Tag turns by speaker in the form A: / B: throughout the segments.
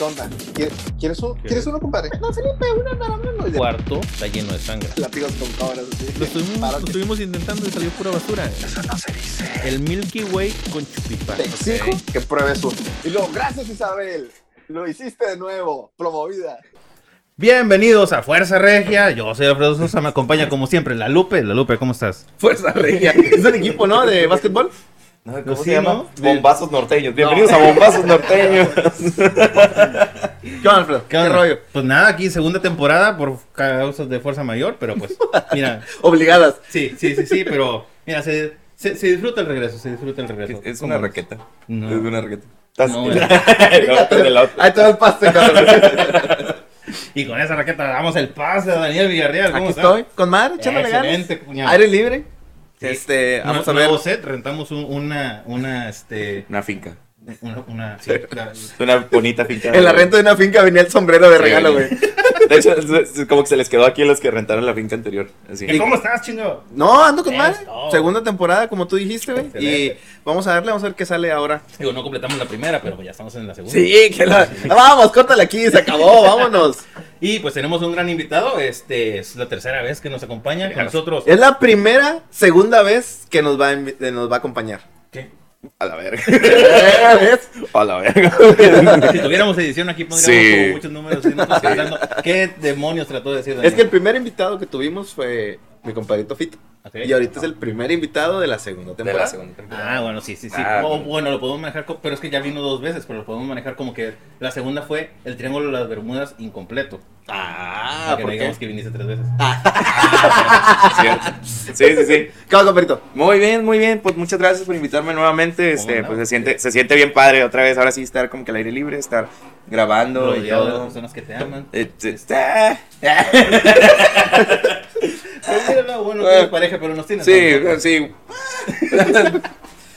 A: ¿qué onda? ¿Quieres, ¿quieres, un,
B: ¿Qué?
A: ¿Quieres uno, compadre? No, Felipe, uno nada más. Y de-
B: cuarto está lleno de sangre.
A: Látigos con cabras, así.
B: Lo estuvimos, lo
A: Párate.
B: estuvimos intentando y salió pura basura. El Milky Way con chupipá.
A: Te exijo que pruebes uno. Y luego, gracias Isabel. Lo hiciste de nuevo. Promovida.
B: Bienvenidos a Fuerza Regia. Yo soy Alfredo Sosa. Me acompaña como siempre la Lupe. La Lupe, ¿cómo estás?
C: Fuerza Regia. Es un equipo, ¿no? De básquetbol.
D: No, ¿Cómo se llama?
B: ¿no?
D: Bombazos norteños. Bienvenidos a Bombazos norteños.
C: ¿Qué onda, Alfredo? ¿Qué,
B: onda?
C: rollo?
B: Pues nada, aquí segunda temporada por causas de fuerza mayor, pero pues, mira,
C: Obligadas.
B: sí, sí, sí, sí, pero mira, se, se, se disfruta el regreso, se disfruta el regreso.
D: Es
B: ¿Cómo
D: una raqueta.
B: No.
D: Es una raqueta. Estás
B: No,
D: no, de la otra.
C: Ahí te va el cabrón.
B: Y con esa raqueta damos el pase a Daniel Villarreal. ¿Cómo
C: Aquí estoy, con madre, echándole ganas.
B: Excelente, cuñado.
C: Aire libre.
B: Sí.
C: Este, vamos a ver.
B: Nuevo set, rentamos un- una, una, este,
D: Una finca.
B: una, una, sí, la-
D: Es una bonita finca.
C: En la renta de una finca venía el sombrero de
D: Sí,
C: regalo, güey.
D: De hecho, es- es como que se les quedó aquí a los que rentaron la finca anterior. Así.
B: ¿Qué, ¿Cómo estás, chingo?
C: No, ando con madre.
B: Eso.
C: Segunda temporada, como tú dijiste, güey. Y vamos a darle, vamos a ver qué sale ahora.
B: Digo, no completamos la primera, pero ya estamos en la segunda.
C: Sí, que la... Ah, Vamos, córtale aquí, se acabó, vámonos.
B: Y pues tenemos un gran invitado, este es la tercera vez que nos acompaña con nosotros.
C: Es la primera, segunda vez que nos va a, eh, nos va a acompañar.
B: ¿Qué?
D: A la verga.
C: ¿Ves?
D: A la verga.
B: Si tuviéramos edición aquí pondríamos
D: Sí.
B: como muchos números y nosotros pensando, ¿qué demonios trató de decir Daniel?
C: Es que el primer invitado que tuvimos fue mi compadrito Fito. Y ahorita es el primer invitado de la segunda
D: De
C: temporada.
D: la segunda temporada.
B: Ah, bueno, sí, sí, sí.
D: Ah, bueno.
B: bueno, lo podemos manejar, pero es que ya vino dos veces, pero lo podemos manejar como que la segunda fue el Triángulo de las Bermudas incompleto.
C: Ah,
B: Para que
C: ¿por
B: no
C: qué?
B: digamos que viniste tres veces.
D: Cierto. Sí, sí, sí.
C: ¿Qué onda, compadrito?
D: Muy bien, muy bien. Pues muchas gracias por invitarme nuevamente. Este,
B: no?
D: pues se siente, se siente bien padre otra vez. Ahora sí estar como que al aire libre, estar grabando y
B: Rodeado de las
D: todo.
B: personas que te aman.
D: Eh, eh,
B: no, bueno, tienes pareja, pero nos tienes.
D: Sí, sí.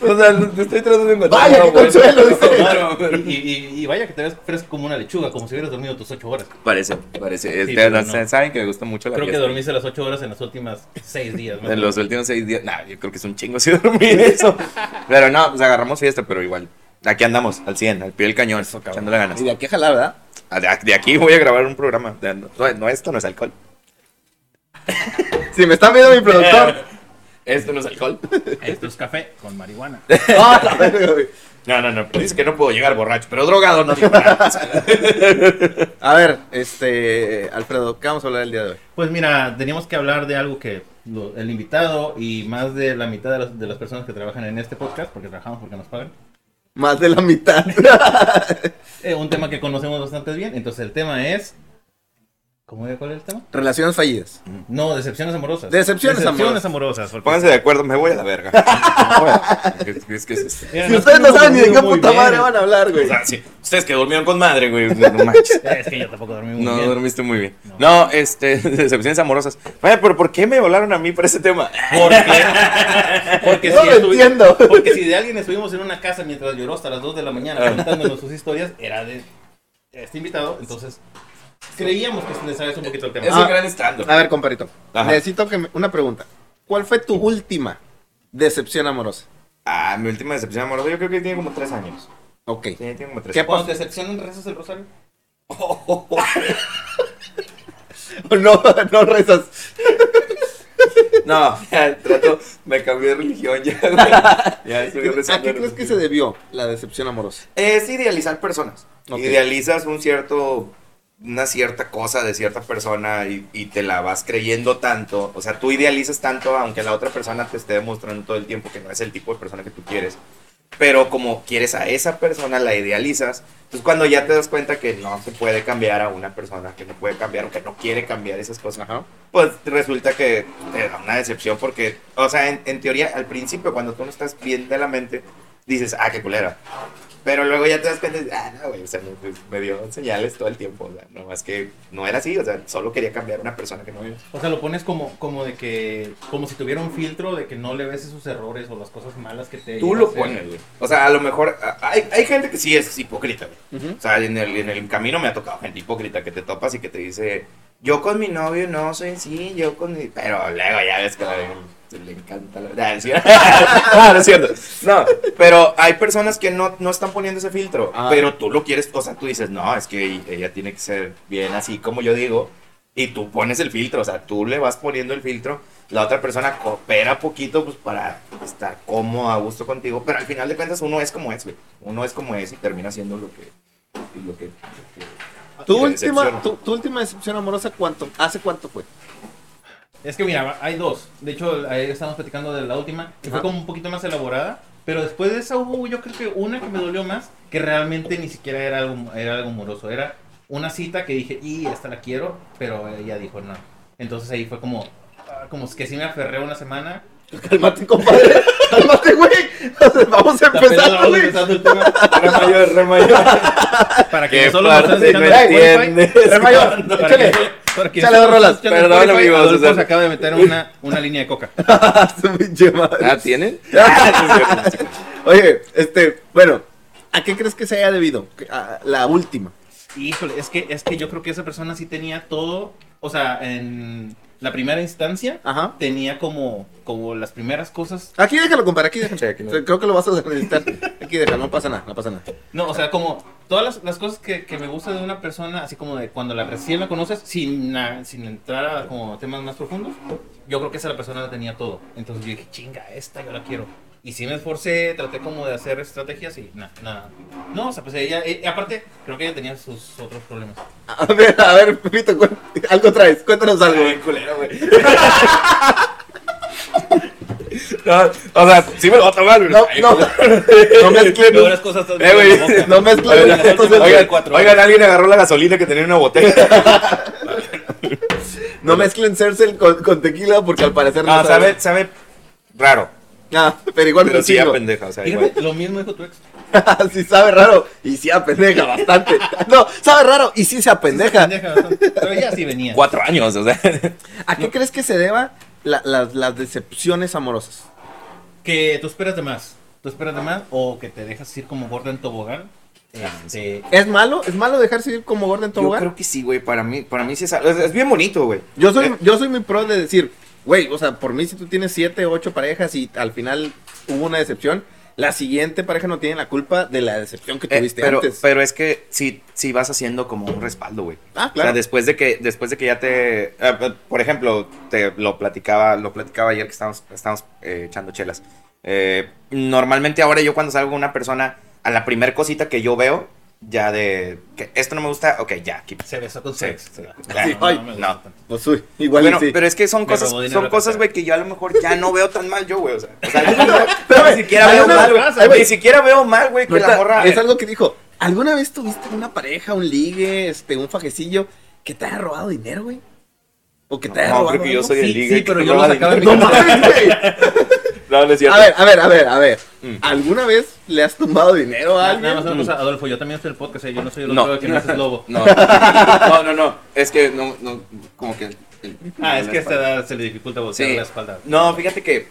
D: O sea, te estoy tratando de encontrar.
C: Vaya, qué
D: buena.
C: consuelo, dice.
D: Claro, pero-
B: Y, y- y vaya que te ves fresco como una lechuga, como si hubieras dormido tus ocho horas.
D: Parece, parece. Este, no
B: no.
D: Saben que me gusta mucho la
B: Creo que dormiste las ocho horas en las últimas seis días. más o
D: En los últimos seis días. Nah, yo creo que es un chingo si dormir eso. Pero no, pues agarramos fiesta, pero igual. Aquí andamos, al 100, al pie del cañón,
B: Eso,
D: echándole ganas.
C: Y de aquí a jalar, ¿verdad?
D: Ah, De, aquí voy a grabar un programa. No, no, esto no es alcohol.
C: Si me está viendo mi productor.
D: Esto no es alcohol.
B: Esto es café con marihuana.
D: No, no, no. Dice que no puedo llegar borracho, pero drogado no digo nada.
C: A ver, este, Alfredo, ¿qué vamos a hablar el día de hoy?
B: Pues mira, teníamos que hablar de algo que lo- el invitado y más de la mitad de las, de las personas que trabajan en este podcast, porque trabajamos porque nos pagan,
C: Más de la mitad.
B: eh, un tema que conocemos bastante bien. Entonces el tema es... ¿Cómo era cuál es el tema?
C: Relaciones fallidas.
B: No, decepciones amorosas.
C: Decepciones
B: amorosas. porque-
D: Pónganse de acuerdo, me voy a la verga. Es, es que es esto.
B: Mira,
C: Si ustedes no saben ni de qué puta
B: bien.
C: madre van a hablar, güey.
D: O sea, sí, ustedes que durmieron con madre, güey. No manches.
B: Es que yo tampoco dormí muy
D: No,
B: bien.
D: dormiste muy bien.
B: No.
D: No, este, decepciones amorosas. Vaya, pero ¿por qué me volaron a mí por ese tema?
B: Porque, porque,
C: No
B: si
C: lo entiendo.
B: porque si de alguien estuvimos en una casa mientras lloró hasta las 2 de la mañana contándonos sus historias, era de este invitado, entonces creíamos que sabes un poquito el tema.
D: Es
C: Ah.
D: un gran stand
C: A ver, compadrito.
D: Ajá.
C: Necesito que me- una pregunta. ¿Cuál fue tu última decepción amorosa?
D: Ah, mi última decepción amorosa, yo creo que tiene como tres años.
C: Ok.
D: Sí, tiene como tres
C: ¿Qué
D: años.
B: Te decepcionan, rezas el rosario.
C: No, no rezas.
D: No, ya trato, me cambié de religión ya, güey. Ya estoy
C: ¿A qué crees que se debió la decepción amorosa?
D: Es idealizar personas.
C: Ok.
D: Idealizas un cierto, una cierta cosa de cierta persona y, y te la vas creyendo tanto. O sea, tú idealizas tanto aunque la otra persona te esté demostrando todo el tiempo que no es el tipo de persona que tú quieres. Pero como quieres a esa persona, la idealizas. Entonces cuando ya te das cuenta que no se puede cambiar a una persona, que no puede cambiar o que no quiere cambiar esas cosas,
C: Ajá.
D: pues resulta que te da una decepción porque, o sea, en, en teoría, al principio, cuando tú no estás bien de la mente, dices, ah, qué culera. Pero luego ya te das cuenta y dices, ah, no, güey, o sea, me, me dio señales todo el tiempo, o sea, no, es que no era así, o sea, solo quería cambiar a una persona que no era.
B: O sea, lo pones como, como de que, como si tuviera un filtro de que no le ves esos errores o las cosas malas que te.
D: Tú lo pones, güey. O sea, a lo mejor, hay, hay gente que sí es hipócrita, güey. O sea, en el, en el camino me ha tocado gente hipócrita que te topas y que te dice, yo con mi novio no soy así, yo con mi... Pero luego ya ves que la- le encanta la verdad. no, no es cierto. No, pero hay personas que no, no están poniendo ese filtro,
C: Ah.
D: pero tú lo quieres, o sea, tú dices, no, es que ella tiene que ser bien así como yo digo, y tú pones el filtro, o sea, tú le vas poniendo el filtro, la otra persona coopera poquito pues para estar cómodo, a gusto contigo, pero al final de cuentas uno es como es, güey. Uno es como es y termina siendo lo que... Lo que, lo que
C: ¿Tu última, tu, tu última decepción amorosa cuánto? ¿Hace cuánto fue?
B: Es que mira, hay dos. De hecho, ahí estamos platicando de la última, que fue
C: Ajá.
B: como un poquito más elaborada. Pero después de esa hubo, yo creo que una que me dolió más, que realmente ni siquiera era algo, era algo amoroso. Era una cita que dije, y esta la quiero, pero ella dijo no. Entonces ahí fue como, ah, como que sí me aferré una semana.
C: Cálmate, compadre. Cálmate, güey. Vamos a empezar,
B: vamos
C: güey.
B: el tema.
D: Re mayor, re mayor.
B: Para que solo nos están
D: parte
B: escuchando
D: no
B: en Spotify,
D: entiendes.
C: Re mayor, échale.
B: Que- para que
C: Échale
B: solo
C: dos rolas.
D: Perdón, amigos,
B: Adolfo
D: o sea-
B: se acaba de meter una, una línea de coca.
D: Ah, ¿tienen?
C: Oye, este, bueno, ¿a qué crees que se haya debido? A la última.
B: Híjole, es que, es que yo creo que esa persona sí tenía todo, o sea, en la primera instancia
C: Ajá.
B: tenía como, como las primeras cosas,
C: Aquí déjalo, compadre, aquí déjalo.
D: Sí, aquí no.
C: Creo que lo vas a necesitar. Aquí déjalo, no pasa nada, no pasa nada.
B: no, o sea, como todas las, las cosas que, que me gustan de una persona, así como de cuando la recién la conoces, sin, sin entrar a como temas más profundos, yo creo que esa la persona la tenía todo. Entonces yo dije, chinga, esta yo la quiero. Y sí me esforcé, traté como de hacer estrategias y nada, nada. No, o sea, pues ella, eh, aparte, creo que ella tenía sus otros problemas.
C: A ver, a ver, Pepito, algo traes, cuéntanos algo.
D: Ay, culero, güey. No, o sea, sí me lo va a tomar, güey.
C: No, no, no mezclen,
B: Peores cosas
D: Eh, güey,
C: no mezclen
D: Oigan,
B: oigan,
D: Oigan,
B: cuatro
D: oigan, alguien agarró la gasolina que tenía en una botella.
C: no mezclen Cersei con, con tequila porque al parecer
D: No, sabe, sabe raro.
C: Ah, pero igual
D: Pero sí a pendeja, o sea, igual.
B: Lo mismo dijo tu ex.
C: sí sabe raro y sí apendeja bastante. No, sabe raro y sí se apendeja.
B: Pendeja bastante. Pero ella sí venía.
D: Cuatro años, o sea.
C: ¿A qué crees que se deba la- las- las decepciones amorosas?
B: Que tú esperas de más. Tú esperas de más o que te dejas ir como gorda en tobogán. Este,
C: ¿Es malo? ¿Es malo dejarse ir como gorda en
D: Yo
C: tobogán?
D: creo que sí, güey. Para mí, para mí sí es, es, es bien bonito, güey.
C: Yo soy,
D: Eh,
C: yo soy muy pro de decir, güey, o sea, por mí si tú tienes siete, ocho parejas y al final hubo una decepción, la siguiente pareja no tiene la culpa de la decepción que
D: eh,
C: tuviste
D: pero,
C: antes.
D: pero es que sí, sí vas haciendo como un respaldo, güey.
C: ah,
D: O
C: claro.
D: sea, después de que, después de que ya te, eh, eh, por ejemplo, te lo platicaba, lo platicaba ayer que estábamos, estábamos eh, echando chelas. Eh, normalmente ahora yo cuando salgo con una persona, a la primer cosita que yo veo, ya de que esto no me gusta, ok, ya,
B: se besó con su
D: Sí,
B: ex.
D: sí.
C: Sí,
B: no,
C: ay,
B: no
D: no.
C: Pues uy, igual
D: Bueno,
C: sí.
D: pero es que son
B: Me
D: cosas, son cosas, güey, que yo a lo mejor ya no veo tan mal yo, güey. O sea, o sea, yo no- ni siquiera veo mal, güey. Ni siquiera veo mal, güey, que la morra.
C: Es algo que dijo, ¿alguna vez tuviste una pareja, un ligue, este, un fajecillo que te haya robado dinero, güey? ¿O que te haya
D: No,
C: robado
D: creo que yo soy el ligue.
B: sí, pero yo lo sacaba de.
C: No mames, güey.
D: No, no es cierto.
C: A ver, a ver, a ver, a ver.
D: Mm.
C: ¿Alguna vez le has tumbado dinero a
B: Nada
C: alguien?
B: más una cosa, Adolfo, yo también estoy el podcast, eh, yo no soy el
D: No.
B: otro que no es lobo.
D: No, no, no, no. Es que no, no, como que. el-
B: Ah, es que a esta edad se le dificulta voltear
D: Sí.
B: la espalda.
D: No, fíjate que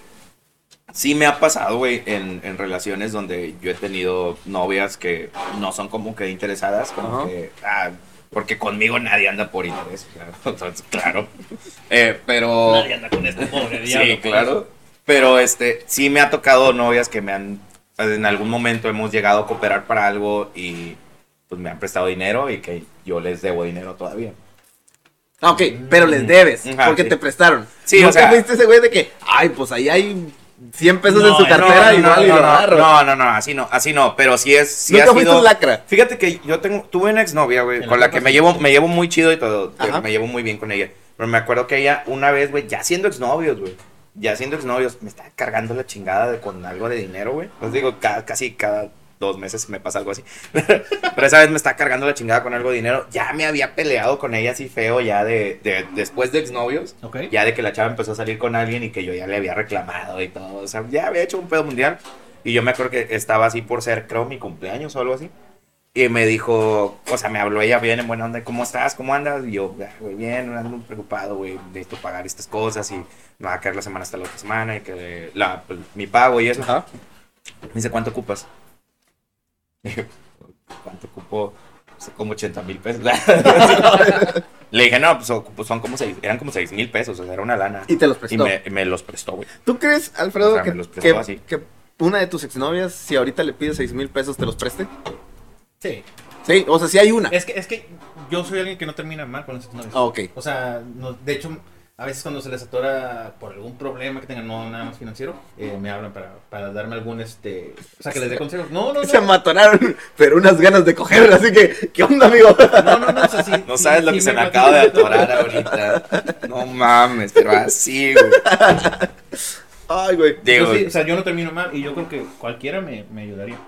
D: sí me ha pasado, güey, en, en relaciones donde yo he tenido novias que no son como que interesadas, como que. Ah, porque conmigo nadie anda por interés, claro. Entonces, claro. Eh, pero.
B: Nadie anda con este pobre diablo.
D: Sí, claro. Pero este, sí me ha tocado novias que me han, en algún momento hemos llegado a cooperar para algo y pues me han prestado dinero y que yo les debo dinero todavía.
C: Ah, ok, pero les debes,
D: Ajá,
C: porque
D: sí.
C: te prestaron.
D: Sí,
C: ¿No
D: o sea-
C: te fuiste ese güey de que, ay, pues ahí hay 100 pesos
B: No,
C: en su
B: no,
C: cartera
D: no,
C: y
D: no,
C: igual y
D: no,
C: lo
D: no,
C: agarro?
D: no, no, no, así no, así no, pero sí es, sí
C: Nunca
D: ha sido-
C: lacra.
D: Fíjate que yo tengo, tuve una exnovia, güey, con
B: la
D: que me llevo, me llevo muy chido y todo,
C: Ajá.
D: me llevo muy bien con ella. Pero me acuerdo que ella, una vez, güey, ya siendo exnovios, güey, ya siendo exnovios, me estaba cargando la chingada de, con algo de dinero, güey. Os digo, ca- casi cada dos meses me pasa algo así. Pero esa vez me está cargando la chingada con algo de dinero. Ya me había peleado con ella así feo, ya de, de después de exnovios.
B: Ok.
D: Ya de que la chava empezó a salir con alguien y que yo ya le había reclamado y todo. O sea, ya había hecho un pedo mundial. Y yo me acuerdo que estaba así por ser, creo, mi cumpleaños o algo así. Y me dijo, o sea, me habló ella bien en buena onda, ¿cómo estás? ¿Cómo andas? Y yo, "Ah, güey, bien, ando muy preocupado, güey, necesito pagar estas cosas y me va a caer la semana hasta la otra semana y que la, pues, mi pago y eso.
C: Ajá.
D: Me dice, ¿cuánto ocupas? Y yo, ¿Cuánto ocupo? Pues, como 80 mil pesos. Le dije, no, pues, son- como seis, eran como seis mil pesos, o sea, era una lana.
C: Y te los
D: Y
C: prestó.
D: me, me los prestó, güey.
C: ¿Tú crees, Alfredo,
D: O sea,
C: que, que- una de tus exnovias, si ahorita le pides seis mil pesos, te los preste?
B: Sí.
C: Sí, o sea, si hay una.
B: Es que, es que yo soy alguien que no termina mal con los novios.
C: Ah, ok.
B: O sea, no- de hecho, a veces cuando se les atora por algún problema que tengan, no nada más financiero, eh, me hablan para, para darme algún, este... O sea, que les dé consejos. No, no,
C: Se
B: no.
C: matoraron, pero unas ganas de coger, así que, ¿qué onda, amigo?
B: No, no, no, o sea, sí,
D: No
B: sí,
D: sabes lo
B: sí
D: que se me acaba de atorar ahorita. No mames, pero así, güey.
C: Ay, güey.
D: Digo,
B: sí, o sea, yo no termino mal y yo creo que cualquiera me, me ayudaría.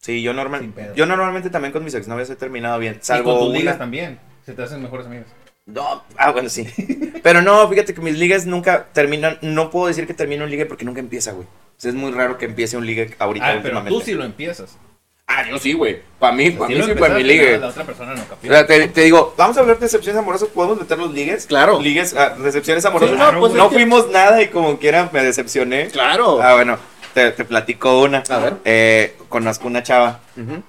D: Sí, yo normal, yo normalmente también con mis exnovias he terminado bien,
B: y con
D: salvo
B: tus ligas también. Se te hacen mejores amigas.
D: No, ah, bueno, sí. Pero no, fíjate que mis ligas nunca terminan, no puedo decir que termino un ligue porque nunca empieza, güey. O sea, es muy raro que empiece un ligue ahorita
B: Ah, pero
D: últimamente.
B: tú sí lo empiezas.
D: Ah, yo sí, güey. Para mí, para mí sí fue mi ligue.
B: La otra persona no
D: O sea, te, te digo, vamos a hablar de decepciones amorosas, ¿podemos meter los ligues?
C: Claro.
D: Ligues, ah, decepciones amorosas.
C: Sí, no, pues
D: no
C: que-
D: fuimos nada y como quiera me decepcioné.
C: Claro.
D: Ah, bueno, te, te platico una.
C: A ver.
D: Eh, conozco una chava,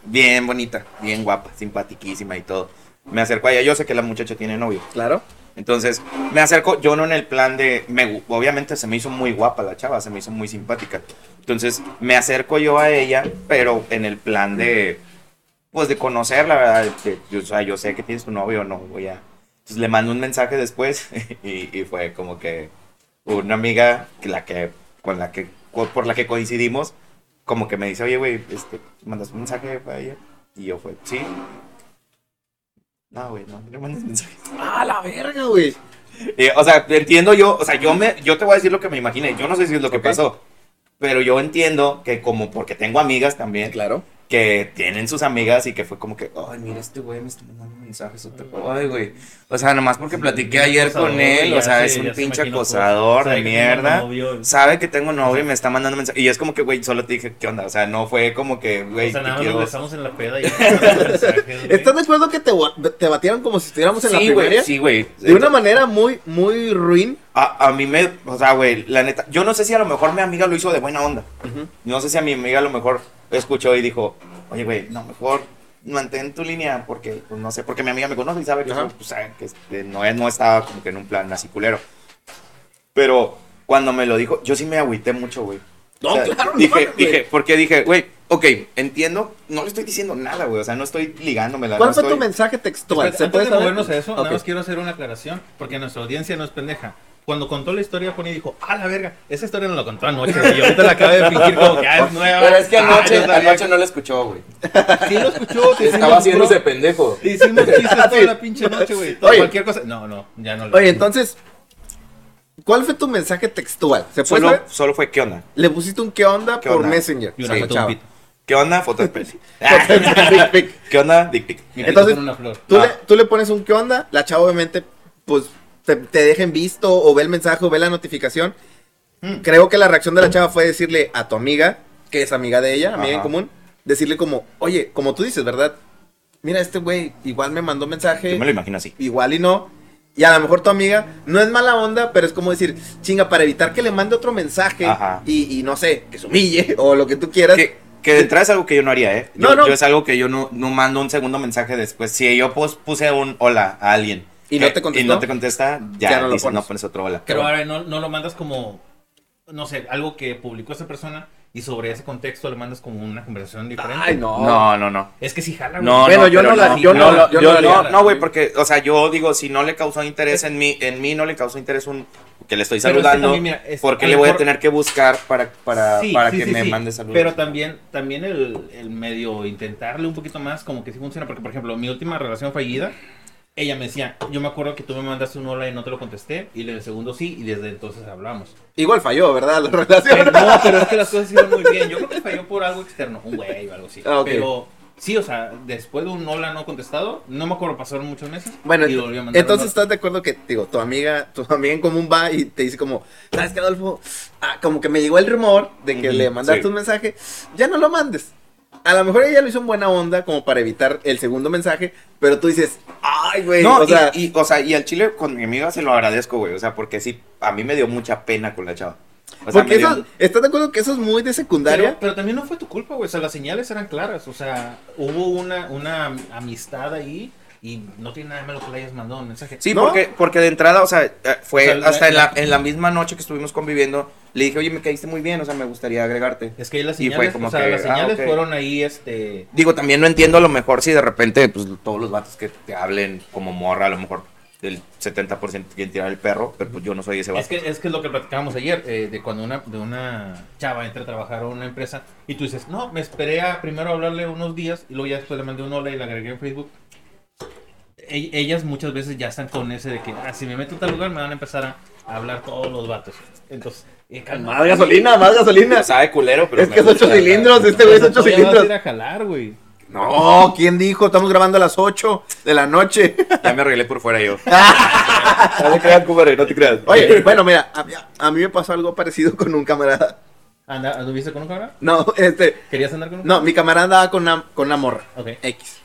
D: bien bonita, bien guapa, simpatiquísima y todo. Me acerco a ella, yo sé que la muchacha tiene novio.
C: Claro.
D: Entonces, me acerco, yo no en el plan de, me, obviamente se me hizo muy guapa la chava, se me hizo muy simpática. Entonces, me acerco yo a ella, pero en el plan de, pues de conocerla, ¿verdad? Yo, o sea, yo sé que tienes tu novio, no voy a... Entonces le mando un mensaje después y, y fue como que una amiga que la que, con la que, por la que coincidimos, como que me dice, oye, güey, este, ¿mandas un mensaje para ella? Y yo fue, sí. No, güey, no, no mandes mensaje.
C: Ah, la verga, güey.
D: Eh, o sea, entiendo yo, o sea, yo me, yo te voy a decir lo que me imaginé, yo no sé si es lo que
C: Ok.
D: pasó, pero yo entiendo que como porque tengo amigas también,
C: Claro.
D: Que tienen sus amigas y que fue como que, ay, mira, este güey me está mandando mensajes, otra ay, güey, o sea, nomás porque platiqué ayer
B: acosador,
D: con él,
B: ya
D: o sea,
B: se-
D: es un pinche acosador de mierda,
B: novio.
D: sabe que tengo novio y me está mandando mensajes, y es como que, güey, solo te dije, ¿qué onda? O sea, no fue como que, güey,
B: o sea, nada más
D: quiero...
B: nos besamos en la peda y.
C: ¿Estás de acuerdo que te, te batieron como si estuviéramos en la primaria?
D: sí, güey.
C: De una manera muy, muy ruin.
D: A, a mí me, o sea, güey, la neta, yo no sé si a lo mejor mi amiga lo hizo de buena onda. No sé si a mi amiga a lo mejor escuchó y dijo, oye, güey, no, mejor mantén tu línea porque, pues, no sé, porque mi amiga me conoce y sabe que,
C: Ajá.
D: pues, sabe que este, no, no estaba como que en un plan así culero. Pero cuando me lo dijo, yo sí me agüité mucho, güey.
C: No,
D: O sea,
C: claro, no
D: Dije,
C: güey.
D: dije, porque dije, güey, ok, entiendo, no le estoy diciendo nada, güey, o sea, no estoy ligándomela.
C: ¿Cuál
D: no
C: fue tu
D: estoy-
C: mensaje textual?
B: Espérate, antes de movernos a eso,
C: Ok.
B: nada más quiero hacer una aclaración, porque nuestra audiencia no es pendeja. Cuando contó la historia, Pony dijo, ah, la verga, esa historia no la contó anoche, güey, y ahorita la acaba de fingir como que, ah, es nueva.
E: Pero es que
B: Ah,
E: anoche,
B: sabía
E: anoche no lo escuchó, güey.
B: Sí lo escuchó, te
E: Estaba haciéndose
B: bro-
E: pendejo.
B: hicimos chistes toda la pinche noche, güey.
C: Oye.
B: Cualquier cosa. No, no, ya no lo
C: Oye, entonces, ¿cuál fue tu mensaje textual? ¿Se puede
D: Solo, solo fue, ¿qué onda?
C: Le pusiste un qué onda
D: ¿Qué
C: por
D: onda?
C: Messenger.
B: Y una
C: la
B: foto pito.
D: ¿Qué onda? Foto de. ¿Qué onda? Dick pic.
C: Entonces,
B: con una flor.
C: Tú,
D: Ah.
C: le, tú le pones un qué onda, la chava obviamente, pues, te, te deja en visto o ve el mensaje o ve la notificación.
B: Mm.
C: Creo que la reacción de la chava fue decirle a tu amiga, que es amiga de ella, amiga en común, decirle como, oye, como tú dices, ¿verdad? Mira, este güey igual me mandó mensaje,
D: Yo me lo imagino así.
C: igual y no. Y a lo mejor tu amiga no es mala onda, pero es como decir, chinga, para evitar que le mande otro mensaje y, y no sé, que se humille o lo que tú quieras.
D: Que, que de entrada es algo que yo no haría, ¿eh? Yo,
C: No, no.
D: yo es algo que yo no, no mando un segundo mensaje después. Si yo pus- puse un hola a alguien
C: ¿Y
D: que-
C: no te contestó?
D: y no te contesta, ya,
C: Ya no lo
D: dice,
C: pones.
D: no pones otro hola.
B: Pero ahora no, no lo mandas como, no sé, algo que publicó esa persona y sobre ese contexto le mandas como una conversación diferente.
C: Ay, no.
D: No, no, no.
B: Es que si jala, güey.
D: No,
C: Bueno,
D: no,
C: yo no la- yo
D: no,
C: yo
D: yo
C: no
D: no, güey, porque, o sea, yo digo, si no le causó interés en mí, en mí no le causó interés un que le estoy
B: es que
D: saludando,
B: también, mira, es-
D: ¿por qué
B: a
D: le voy a tener que buscar para, para,
B: Sí,
D: para
B: sí,
D: que
B: sí,
D: me
B: sí.
D: mande saludos?
B: Pero también, también el, el medio intentarle un poquito más, como que sí funciona. Porque, por ejemplo, mi última relación fallida, ella me decía, yo me acuerdo que tú me mandaste un hola y no te lo contesté, y el segundo sí, y desde entonces hablamos.
C: Igual falló, ¿verdad? La relación.
B: Pero, no, pero es que las cosas iban muy bien. Yo creo que falló por algo externo, un güey o algo así.
C: Ah.
B: Pero sí, o sea, después de un hola no contestado, no me acuerdo, pasaron muchos meses.
C: Bueno,
B: y volví a mandar
C: entonces estás de acuerdo que, digo, tu amiga, tu amiga en común va y te dice como, ¿sabes qué, Adolfo? Ah, como que me llegó el rumor de que le mandaste
D: sí.
C: un mensaje, ya no lo mandes. A lo mejor ella lo hizo en buena onda, como para evitar el segundo mensaje, pero tú dices, ay, güey,
D: No,
C: o sea,
D: y, o sea, y al chile con mi amiga se lo agradezco, güey. O sea, porque sí, a mí me dio mucha pena con la chava. O sea,
C: porque
D: me dio-
C: eso, ¿estás de acuerdo que eso es muy de secundaria?
B: Pero, pero también no fue tu culpa, güey. O sea, las señales eran claras. O sea, hubo una, una amistad ahí Y no tiene nada de malo que le hayas mandado un mensaje.
D: Sí,
C: ¿No?
D: porque, porque de entrada, o sea, eh, fue
B: O sea, la-
D: hasta en, la,
B: la-
D: en la misma noche que estuvimos conviviendo, le dije, oye, me caíste muy bien, o sea, me gustaría agregarte.
B: Es que las
D: Y fue
B: señales,
D: como
B: o sea,
D: que,
B: las
D: ah,
B: señales fueron ahí, este...
D: Digo, también no entiendo a lo mejor si de repente, pues todos los vatos que te hablen como morra, a lo mejor el 70% quieren tirar el perro, pero pues yo no soy ese vato.
B: Es que, es que es lo que platicábamos ayer, eh, de cuando una, de una chava entra a trabajar a una empresa y tú dices, no, me esperé a primero hablarle unos días y luego ya después le mandé un hola y la agregué en Facebook. E- ellas muchas veces ya están con ese de que, ah, si me meto a tal lugar me van a empezar a, a hablar todos los vatos. Entonces, eh, calma.
C: Más gasolina, más gasolina.
D: Sabe culero, pero
C: Es
D: me
C: que es ocho cilindros, este güey es ocho
B: vas a
C: cilindros.
B: ir a jalar, güey.
C: No, ¿quién dijo? Estamos grabando a las 8 de la noche.
D: Ya me arreglé por fuera yo. no te creas, compadre, no te creas.
C: Oye, bueno, mira, a, mí- a mí me pasó algo parecido con un camarada.
B: Anda, ¿Anduviste con un cabrón?
C: No, este,
B: ¿Querías andar con un
C: no, mi camarada andaba con una, con una morra.
B: Ok,
C: X.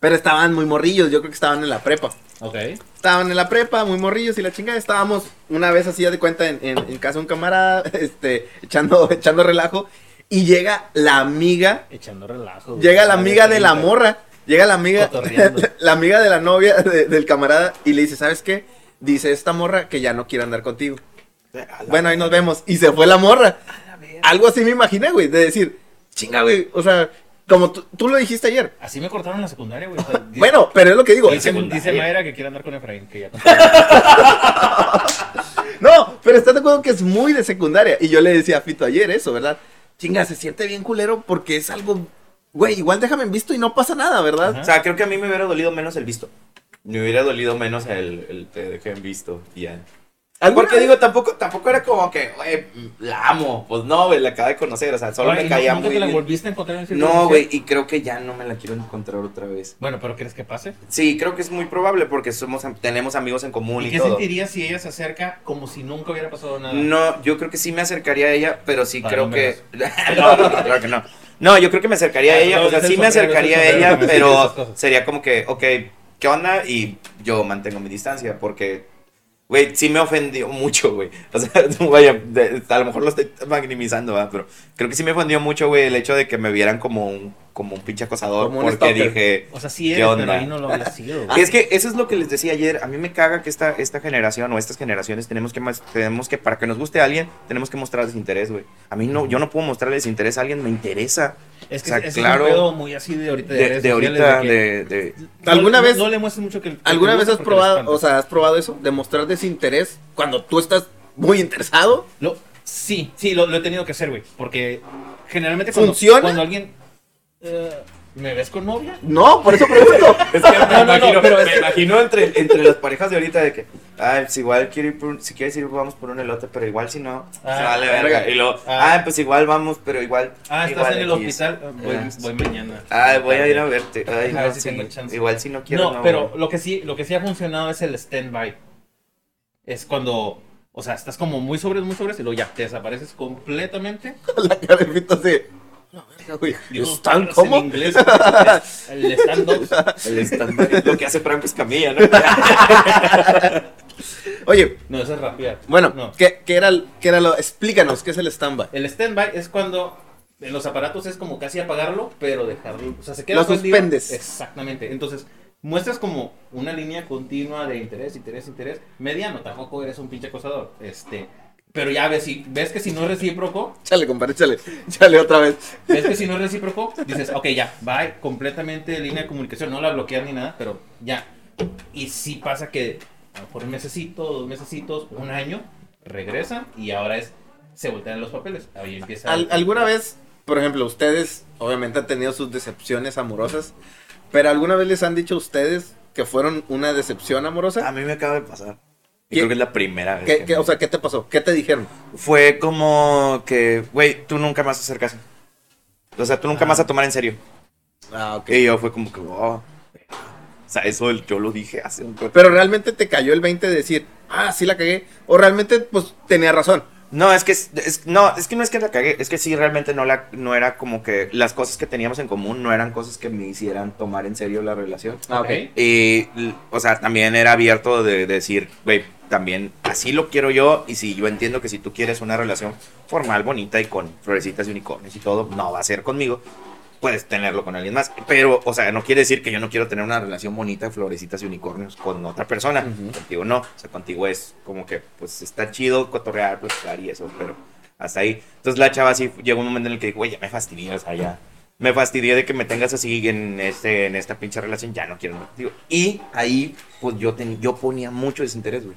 C: Pero estaban muy morrillos, yo creo que estaban en la prepa.
B: ok.
C: Estaban en la prepa, muy morrillos y la chingada. Estábamos una vez así ya de cuenta en, en- en casa de un camarada, este, echando, echando relajo. Y llega la amiga,
B: Echando relajo. güey.
C: llega la amiga de la morra, llega la amiga, la amiga de la novia de- del camarada y le dice, ¿sabes qué? Dice esta morra que ya no quiere andar contigo. Bueno, ahí nos vemos. Y se fue la morra. Algo así me imaginé, güey, de decir, chinga, güey, o sea, como tú, lo dijiste ayer.
B: Así me cortaron en la secundaria, güey. o sea, dice-
C: Bueno, pero es lo que digo.
B: dice, dice Mayra que quiere andar con Efraín, que ya
C: No, pero estás de acuerdo que es muy de secundaria. Y yo le decía a Fito ayer eso, ¿verdad? Chinga, se siente bien culero porque es algo. Güey, igual déjame en visto y no pasa nada, ¿verdad?
B: Ajá.
D: O sea, creo que a mí me hubiera dolido menos el visto. Me hubiera dolido menos el, el te dejé en visto y ya.
C: ¿Alguna
D: Porque
C: vez-
D: digo, tampoco, tampoco era como que, güey, la amo. Pues no, güey, la acabo de conocer. O sea, solo me
B: ¿no-
D: caía
B: nunca
D: muy
B: te la
D: bien.
B: volviste a encontrar en
D: No, güey, y creo que ya no me la quiero encontrar otra vez.
B: Bueno, pero ¿crees que pase?
D: Sí, creo que es muy probable porque somos tenemos amigos en común
B: ¿Y
D: y,
B: qué
D: todo.
B: sentirías si ella se acerca como si nunca hubiera pasado nada?
D: No, yo creo que sí me acercaría a ella, pero sí
B: Vale,
D: creo que. no, no, claro que no. No, yo creo que me acercaría a
B: Ah,
D: ella,
B: no,
D: o sea, sí me acercaría a ella, pero sería como que, ok, ¿qué onda? Y yo mantengo mi distancia, porque, güey, sí me ofendió mucho, güey. O sea, vaya, a lo mejor lo estoy magnimizando, ¿verdad? Pero creo que sí me ofendió mucho, güey, el hecho de que me vieran como un, como un pinche acosador,
C: Como un
D: porque
C: stalker.
D: dije.
B: O sea, sí
D: ¿Qué
B: eres, pero
D: onda?
B: ahí no lo había sido. güey.
D: Es que eso es lo que les decía ayer. A mí me caga que esta, esta generación o estas generaciones tenemos que, más, tenemos que, para que nos guste a alguien, tenemos que mostrarles interés, güey. A mí no, yo no puedo mostrarles interés a alguien, me interesa.
B: Es que
D: o sea,
B: es
D: claro,
B: un pedo muy así de ahorita.
D: De, de
B: sociales,
D: ahorita,
B: de
D: de, de-
C: ¿Alguna
B: no-
C: vez-
B: No le muestres mucho que. que
C: ¿Alguna vez has probado, o sea, has probado eso? Demostrar desinterés cuando tú estás muy interesado.
B: Lo- sí, sí, lo, lo he tenido que hacer, güey. Porque generalmente cuando,
C: ¿Funciona?
B: cuando alguien. Eh, ¿Me ves con novia?
C: No, por eso pregunto.
D: Es que me,
B: No, no, no,
D: imagino,
B: pero es
D: me
B: que-
D: imagino entre, entre las parejas de ahorita de que, ay, pues igual quiero ir por un- si quieres ir vamos por un elote, pero igual si no,
B: Ah,
D: se vale
C: verga.
D: Y luego,
B: Ah.
D: ah, pues igual vamos, pero igual.
B: Ah, estás
D: igual
B: en el
D: X".
B: hospital. Voy,
D: Ah.
B: voy mañana.
D: Ay, voy a ir a verte. Ay,
B: A ver
D: no,
B: si
D: sí,
B: tengo chance.
D: igual si no quiero.
B: No, pero lo que sí, lo que sí ha funcionado es el stand-by. Es cuando, o sea, estás como muy sobres, muy sobres y luego ya te desapareces completamente.
C: La cara de Fito así. Güey.
B: Digo,
C: ¿Están cómo?
B: En inglés, el stand-up.
D: El stand lo que hace Franco Escamilla, ¿no?
C: Oye,
B: No, eso es rapear.
C: bueno,
B: No.
C: ¿qué, qué era, qué era lo? Explícanos, ¿qué es el stand-by?
B: El stand-by es cuando en los aparatos es como casi apagarlo, pero dejarlo. O sea, se queda
C: Lo suspendes.
B: Exactamente. Entonces, muestras como una línea continua de interés, interés, interés. Mediano, tampoco eres un pinche acosador. Este. Pero ya ves, si, ves que si no es recíproco,
C: Chale, compadre, chale. Chale otra vez.
B: ves que si no es recíproco, dices, ok, ya, bye, completamente línea de comunicación, no la bloqueas ni nada, pero ya. Y sí pasa que a lo mejor un mesecito, dos mesecitos, un año, regresan y ahora es, se voltean los papeles. Ahí empieza.
C: Al- ¿Alguna vez, por ejemplo, ustedes obviamente han tenido sus decepciones amorosas, pero alguna vez les han dicho a ustedes que fueron una decepción amorosa?
D: A mí me acaba de pasar. Y
C: ¿Qué-
D: creo que es la primera vez.
C: ¿Qué,
D: que
C: qué-
D: me-
C: o sea, ¿qué te pasó? ¿Qué te dijeron?
D: Fue como que, güey, tú nunca me vas a hacer caso. O sea, tú nunca me vas a tomar en serio.
C: Ah, ok.
D: Y yo fue como que, wow. O sea, eso yo lo dije hace un tiempo.
C: Pero realmente te cayó el 20 de decir, ah, sí la cagué. O realmente, pues, tenía razón.
D: No, es que es, no, es que no es que la cagué, es que sí realmente no la no era como que las cosas que teníamos en común no eran cosas que me hicieran tomar en serio la relación.
C: Ah,
B: Ok.
D: Y, o sea, también era abierto de, de decir, güey, también así lo quiero yo. Y si yo entiendo que si tú quieres una relación formal, bonita y con florecitas y unicornios y todo, no va a ser conmigo. puedes tenerlo con alguien más. Pero, o sea, no quiere decir que yo no quiero tener una relación bonita florecitas y unicornios con otra persona. Contigo no. O sea, contigo es como que, pues, está chido cotorrear, platicar y eso, pero hasta ahí. Entonces la chava sí llegó un momento en el que dijo, güey, ya me fastidié, o sea, ya. Me fastidié de que me tengas así en, este, en esta pinche relación, ya no quiero nada contigo. Y ahí, pues, yo, ten- yo ponía mucho desinterés, güey.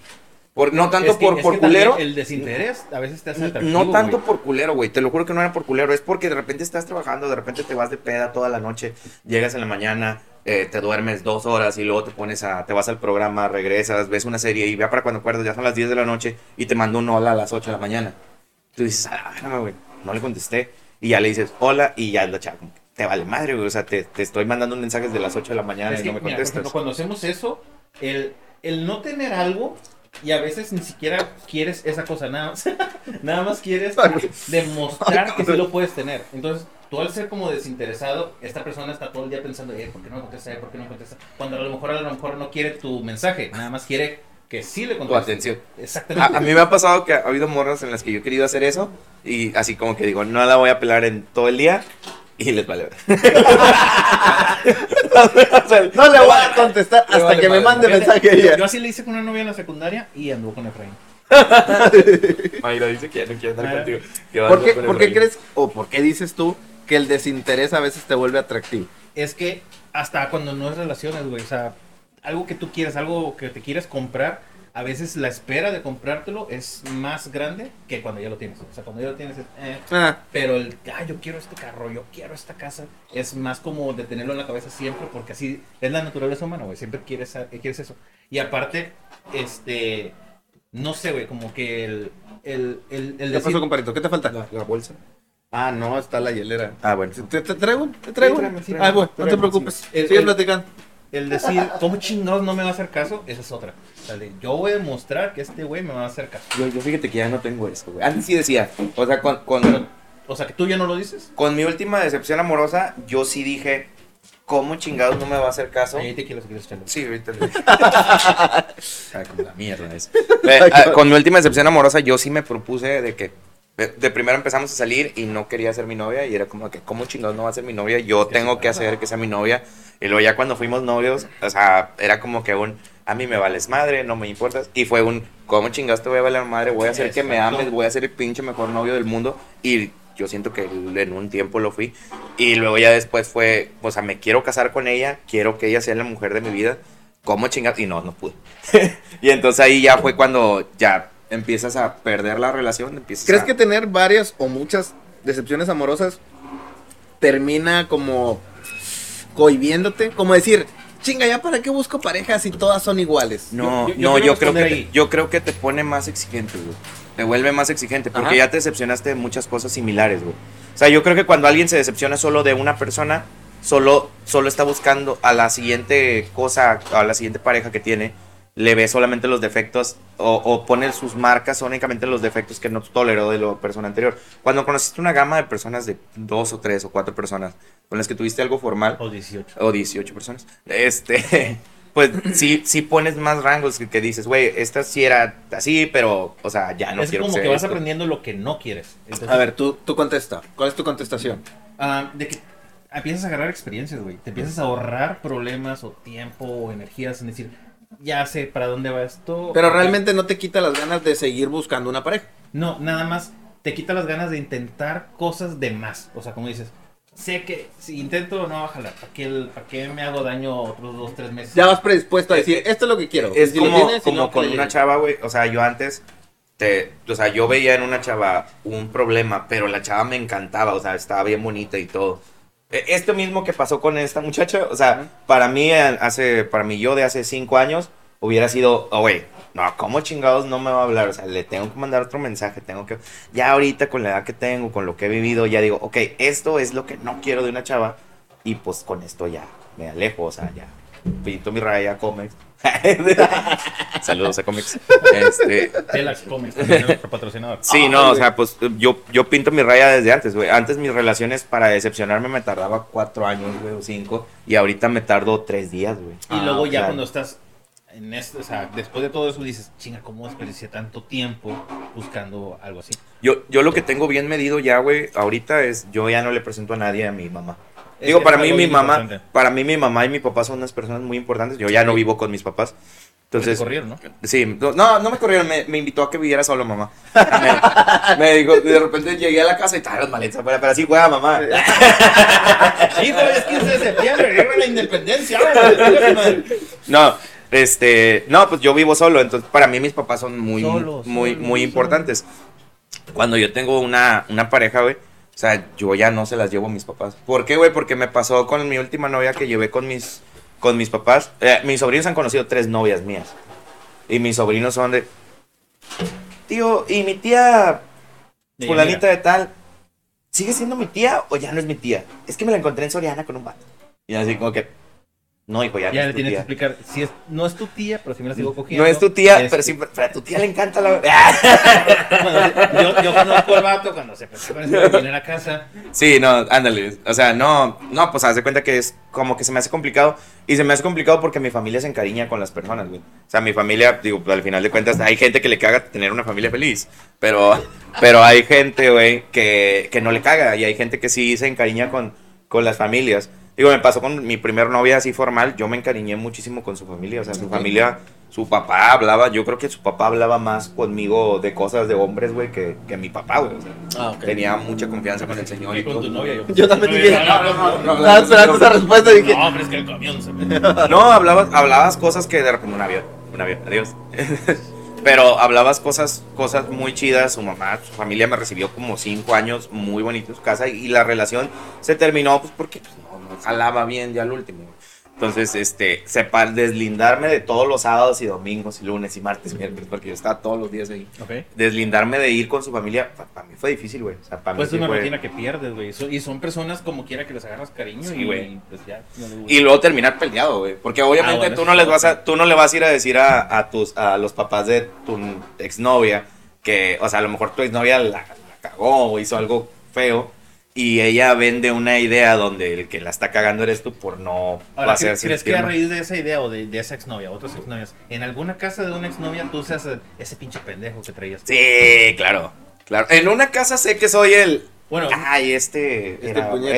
D: Por, no tanto
B: Es que-
D: por, por culero.
B: El desinterés a veces te hace.
D: No tanto por culero, güey. Te lo juro que no era por culero. Es porque de repente estás trabajando, de repente te vas de peda toda la noche, llegas en la mañana, eh, te duermes dos horas y luego te pones a, te vas al programa, regresas, ves una serie y ya para cuando acuerdas, ya son las 10 de la noche y te mando un hola a las 8 de la mañana. Tú dices, ah, no, güey, no le contesté. Y ya le dices hola y ya la chava, te vale madre, güey. O sea, te, te estoy mandando mensajes de las 8 de la mañana
B: Es
D: y
B: que,
D: no me contestas.
B: cuando hacemos eso, el, el no tener algo y a veces ni siquiera quieres esa cosa, nada más, nada más quieres demostrar que sí lo puedes tener. Entonces, tú al ser como desinteresado, esta persona está todo el día pensando, eh, ¿por qué no contesta? ¿Por qué no contesta? Cuando a lo mejor a lo mejor no quiere tu mensaje, nada más quiere que sí le
D: tu
B: contestes.
D: atención.
B: Exactamente.
D: A, a mí me ha pasado que ha habido morras en las que yo he querido hacer eso y así como que digo, no la voy a pelar en todo el día y les vale. ver. O sea,
C: No le voy a contestar hasta
D: vale
C: que me mande
B: Fíjate,
C: mensaje
B: yo,
C: ella.
B: yo así le hice con una novia en la secundaria y anduvo con Efraín.
D: Mayra dice que ya no quiere andar
B: Ah.
D: contigo.
C: ¿Por qué,
D: con
C: por qué crees o por qué dices tú que el desinterés a veces te vuelve atractivo?
B: es que hasta cuando no es relaciones, güey, o sea, algo que tú quieres, algo que te quieres comprar, a veces la espera de comprártelo es más grande que cuando ya lo tienes. O sea, cuando ya lo tienes, es, eh,
C: Ah,
B: pero el, ah, yo quiero este carro, yo quiero esta casa, es más como de tenerlo en la cabeza siempre, porque así es la naturaleza humana, güey, siempre quieres, quieres eso. Y aparte, este, no sé, güey, como que el, el, el, el
C: ¿Qué
B: decir-
C: pasó, compadrito? ¿Qué te falta?
D: La, la bolsa.
C: Ah, no, está la hielera.
D: Ah, bueno.
C: ¿Te, te traigo? ¿Te traigo?
D: Sí, tráeme, sí,
C: ah, bueno, no te preocupes.
B: sí. El-
C: Sigue
B: el-
C: platicando.
B: el decir, ¿cómo chingados no me va a hacer caso? Esa es otra. Yo voy a demostrar que este güey me va a hacer caso.
D: Yo, yo fíjate que ya no tengo eso, güey. Antes sí decía, o sea, con, con,
B: O sea, que tú ya no lo dices.
D: con mi última decepción amorosa, yo sí dije, ¿cómo chingados no me va a hacer caso?
B: Ahí te quiero.
D: Sí, ahorita le Ah, como la mierda es. Eh, ah, con mi última decepción amorosa, yo sí me propuse de que de, de primero empezamos a salir y no quería ser mi novia y era como que, ¿cómo chingados no va a ser mi novia? Yo tengo que hacer que sea mi novia. Y luego ya cuando fuimos novios, o sea, era como que un, a mí me vales madre, no me importas. Y fue un, ¿cómo chingados te voy a valer madre? Voy a hacer que me ames, voy a ser el pinche mejor novio del mundo. Y yo siento que en un tiempo lo fui. Y luego ya después fue, o sea, me quiero casar con ella, quiero que ella sea la mujer de mi vida. ¿Cómo chingados? Y no, no pude. y entonces ahí ya fue cuando ya empiezas a perder la relación. Empiezas
C: ¿Crees
D: a-
C: que tener varias o muchas decepciones amorosas termina como cohibiéndote? Como decir, chinga, ¿ya para qué busco parejas si todas son iguales?
D: No,
B: Yo- yo- yo
D: no, yo creo, que
B: ahí.
D: yo creo que te pone más exigente, güey. Te vuelve más exigente porque
C: Ajá.
D: ya te decepcionaste de muchas cosas similares, güey. O sea, yo creo que cuando alguien se decepciona solo de una persona, solo, solo está buscando a la siguiente cosa, a la siguiente pareja que tiene, le ve solamente los defectos o, o pone sus marcas únicamente en los defectos que no toleró de la persona anterior. Cuando conociste una gama de personas de dos o tres o cuatro personas con las que tuviste algo formal,
B: O 18.
D: o 18 personas. Este, pues sí, sí pones más rangos que, que dices, güey, esta sí era así, pero, o sea, ya no
B: es
D: quiero
B: como que vas
D: esto".
B: aprendiendo lo que no quieres. Entonces,
C: A ver, tú, tú contesta. ¿Cuál es tu contestación?
B: ah, de que empiezas a agarrar experiencias, güey. Te empiezas a ahorrar problemas o tiempo o energías en decir, ya sé para dónde va esto.
C: Pero realmente no te quita las ganas de seguir buscando una pareja.
B: No, nada más te quita las ganas de intentar cosas de más. O sea, como dices, sé que si intento no va a jalar. ¿Para qué, el- para qué me hago daño otros dos, tres meses?
C: Ya vas predispuesto a decir,
D: Eh,
C: esto es lo que quiero.
D: Es
C: Si lo
D: como,
C: tienes, si
D: como
C: no,
D: con
C: pues,
D: una chava, güey. O sea, yo antes, te, o sea, yo veía en una chava un problema, pero la chava me encantaba, o sea, estaba bien bonita y todo. E- Esto mismo que pasó con esta muchacha, o sea, para mí, eh, hace, para mí, yo de hace cinco años, hubiera sido, oh, güey, no, ¿cómo chingados no me va a hablar? O sea, le tengo que mandar otro mensaje, tengo que, ya ahorita con la edad que tengo, con lo que he vivido, ya digo, ok, esto es lo que no quiero de una chava, y pues con esto ya me alejo, o sea, ya pinto mi raya, comics. Saludos a comics. Este,
B: Telax Comics, nuestro patrocinador.
D: Sí,
C: Ah,
D: no, o sea, pues yo, yo pinto mi raya desde antes, güey. Antes mis relaciones para decepcionarme me tardaba cuatro años, güey, o cinco. Y ahorita me tardo tres días, güey.
B: Y
C: Ah,
B: luego ya
D: claro.
B: cuando estás en esto, o sea, después de todo eso dices, chinga, ¿cómo desperdicié tanto tiempo buscando algo así?
D: Yo, yo lo que tengo bien medido ya, güey, ahorita es, yo ya no le presento a nadie a mi mamá. Digo, para mí mi mamá,
B: importante.
D: para mí mi mamá y mi papá son unas personas muy importantes. Yo ya no vivo con mis papás. Entonces,
B: Te corrieron, ¿no?
D: Sí, no, no me corrieron, me, me invitó a que viviera solo, mamá. Me, me dijo, de repente llegué a la casa y estaba las maletas afuera, pero así juega mamá.
B: Hijo, es 15 de septiembre, guerra la independencia.
D: No, este, no, pues yo vivo solo, entonces para mí mis papás son muy,
B: Solo,
D: muy,
B: solo,
D: muy
B: solo.
D: importantes. Cuando yo tengo una, una pareja, güey, o sea, yo ya no se las llevo a mis papás. ¿Por qué, güey? Porque me pasó con mi última novia que llevé con mis, con mis papás. Eh, mis sobrinos han conocido tres novias mías. Y mis sobrinos son de, tío, y mi tía fulanita de tal, ¿sigue siendo mi tía o ya no es mi tía? Es que me la encontré en Soriana con un vato. Y así como que, no, hijo, ya, no
B: Ya
D: es
B: le
D: tu
B: tienes que explicar. Si es, no es tu tía, pero si me la sigo cogiendo.
D: No es tu tía,
B: es-
D: pero sí, pero a tu tía le encanta la...
B: Bueno, yo, yo conozco al vato cuando se empezó con eso, viene a la casa.
D: Sí, no, ándale. O sea, no, no, pues haz de cuenta que es como que se me hace complicado. Y se me hace complicado porque mi familia se encariña con las personas, güey. O sea, mi familia, digo, al final de cuentas, hay gente que le caga tener una familia feliz. Pero, pero hay gente, güey, que, que no le caga. Y hay gente que sí se encariña con, con las familias. Digo, me pasó con mi primer novia así formal. Yo me encariñé muchísimo con su familia. O sea, su familia, su papá hablaba. Yo creo que su papá hablaba más conmigo de cosas de hombres, güey, que, que mi papá, güey. O sea,
C: Ah, ok.
D: tenía mucha confianza con el señor. Y
B: con
D: todo.
B: tu novia. Yo,
C: Yo también dije,
B: No, no, no, no.
C: Estaba esperando esa respuesta y dije,
B: No, pero es que el camión se me.
D: No, hablabas, hablabas cosas que de repente un avión, un avión, adiós. Pero hablabas cosas, cosas muy chidas. Su mamá, su familia me recibió como cinco años muy bonitos en su casa y la relación se terminó pues porque pues, jalaba bien ya al último. Entonces, este, sepa deslindarme de todos los sábados y domingos y lunes y martes, miércoles, porque yo estaba todos los días ahí.
B: Ok.
D: Deslindarme de ir con su familia, para mí fue difícil, güey. O sea, para
B: Pues es
D: mí sí
B: una
D: fue-
B: rutina que pierdes, güey. So- Y son personas como quiera que les agarras cariño
D: Sí,
B: y
D: güey.
B: pues ya. no
D: Y luego terminar peleado, güey. Porque obviamente
B: Ah, bueno,
D: tú no les vas a, tú no le vas a ir a decir a, a tus, a los papás de tu exnovia que, o sea, a lo mejor tu exnovia la, la cagó o hizo algo feo. Y ella vende una idea donde el que la está cagando eres tú por no
B: Ahora,
D: hacer
B: ¿cre- ¿crees que a raíz de esa idea o de, de esa exnovia, otras exnovias, en alguna casa de una exnovia tú seas ese pinche pendejo que traías?
D: Sí, claro. Claro. En una casa sé que soy el.
B: Bueno,
D: Ay, este,
C: Este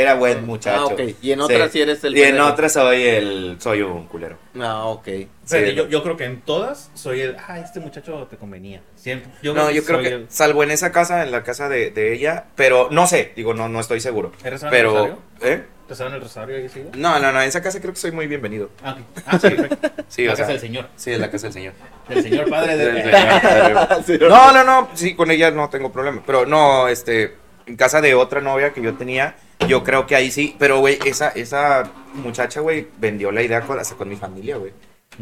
D: era, buen muchacho.
C: Ah, ok. Y en otra sí eres el
D: Y en
C: pendejo.
D: otra soy el. Soy un culero.
C: Ah, ok.
B: pero yo, yo creo que en todas soy el, ah, este muchacho te convenía. Siempre. Yo
D: no, yo creo que,
B: el-
D: salvo en esa casa, en la casa de, de ella, pero no sé, digo, no, no estoy seguro.
B: ¿Eres
D: Pero,
B: Rosario?
D: ¿eh?
B: ¿Te saben el rosario ahí seguido?
D: No, no, no, en esa casa creo que soy muy bienvenido.
B: Ah, ok. Ah, sí, perfecto.
D: Sí,
B: La
D: o sea,
B: casa del señor.
D: Sí, es la casa del señor.
B: Del señor padre de...
D: Del señor.
C: Sí,
D: No, no, no, sí, con ella no tengo problema. Pero no, este, en casa de otra novia que yo tenía, yo creo que ahí sí. Pero, güey, esa, esa muchacha, güey, vendió la idea con, hasta con mi familia, güey.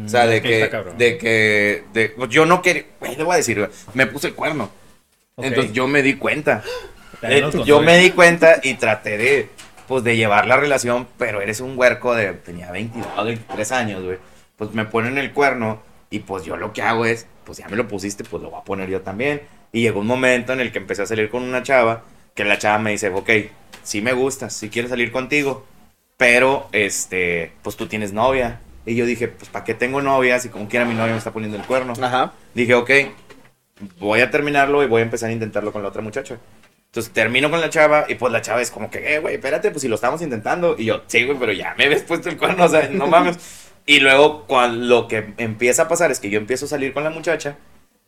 D: O sea,
B: Mm,
D: de que, de que, de, pues, yo no quería, güey, le voy a decir, me puse el cuerno. Entonces yo me di cuenta. Eh, yo me di cuenta y traté de, pues, de llevar la relación, pero eres un huerco de, tenía 22, 23 años, güey. Pues me ponen el cuerno y pues yo lo que hago es, pues ya me lo pusiste, pues lo voy a poner yo también. Y llegó un momento en el que empecé a salir con una chava, que la chava me dice, ok, sí me gustas, sí quiero salir contigo, pero, este, pues tú tienes novia. Y yo dije, pues, ¿para qué tengo novia si como quiera mi novia me está poniendo el cuerno?
C: Ajá.
D: Dije, ok, voy a terminarlo y voy a empezar a intentarlo con la otra muchacha. Entonces termino con la chava y pues la chava es como que, eh, güey, espérate, pues si lo estamos intentando. Y yo, sí, güey, pero ya me habías puesto el cuerno, o sea, no mames. Y luego cuando lo que empieza a pasar es que yo empiezo a salir con la muchacha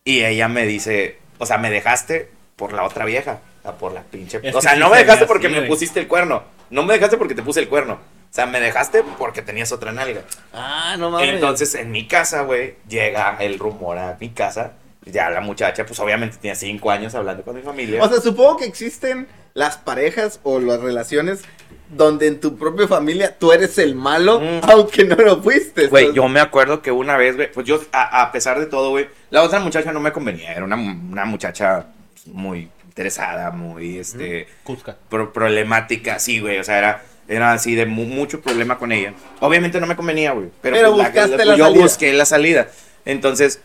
D: y ella me dice, o sea, me dejaste por la otra vieja, o sea, por la pinche...
B: Es
D: o sea,
B: sí
D: no me dejaste
B: así,
D: porque me
B: güey.
D: pusiste el cuerno, no me dejaste porque te puse el cuerno. O sea, me dejaste porque tenías otra nalga.
C: Ah, no mames.
D: Entonces, en mi casa, güey, llega el rumor a mi casa. Ya la muchacha, pues obviamente tenía cinco años hablando con mi familia.
C: O sea, supongo que existen las parejas o las relaciones donde en tu propia familia tú eres el malo,
D: Mm.
C: aunque no lo fuiste.
D: Güey,
C: Entonces-
D: yo me acuerdo que una vez, güey, pues yo, a, a pesar de todo, güey, la otra muchacha no me convenía. Era una, una muchacha muy interesada, muy, este,
B: Cusca.
D: pro- problemática, sí, güey. O sea, era, era así de mu- mucho problema con ella. Obviamente no me convenía, güey. Pero,
C: Pero
D: pues,
C: buscaste la
D: yo
C: salida.
D: busqué la salida. Entonces,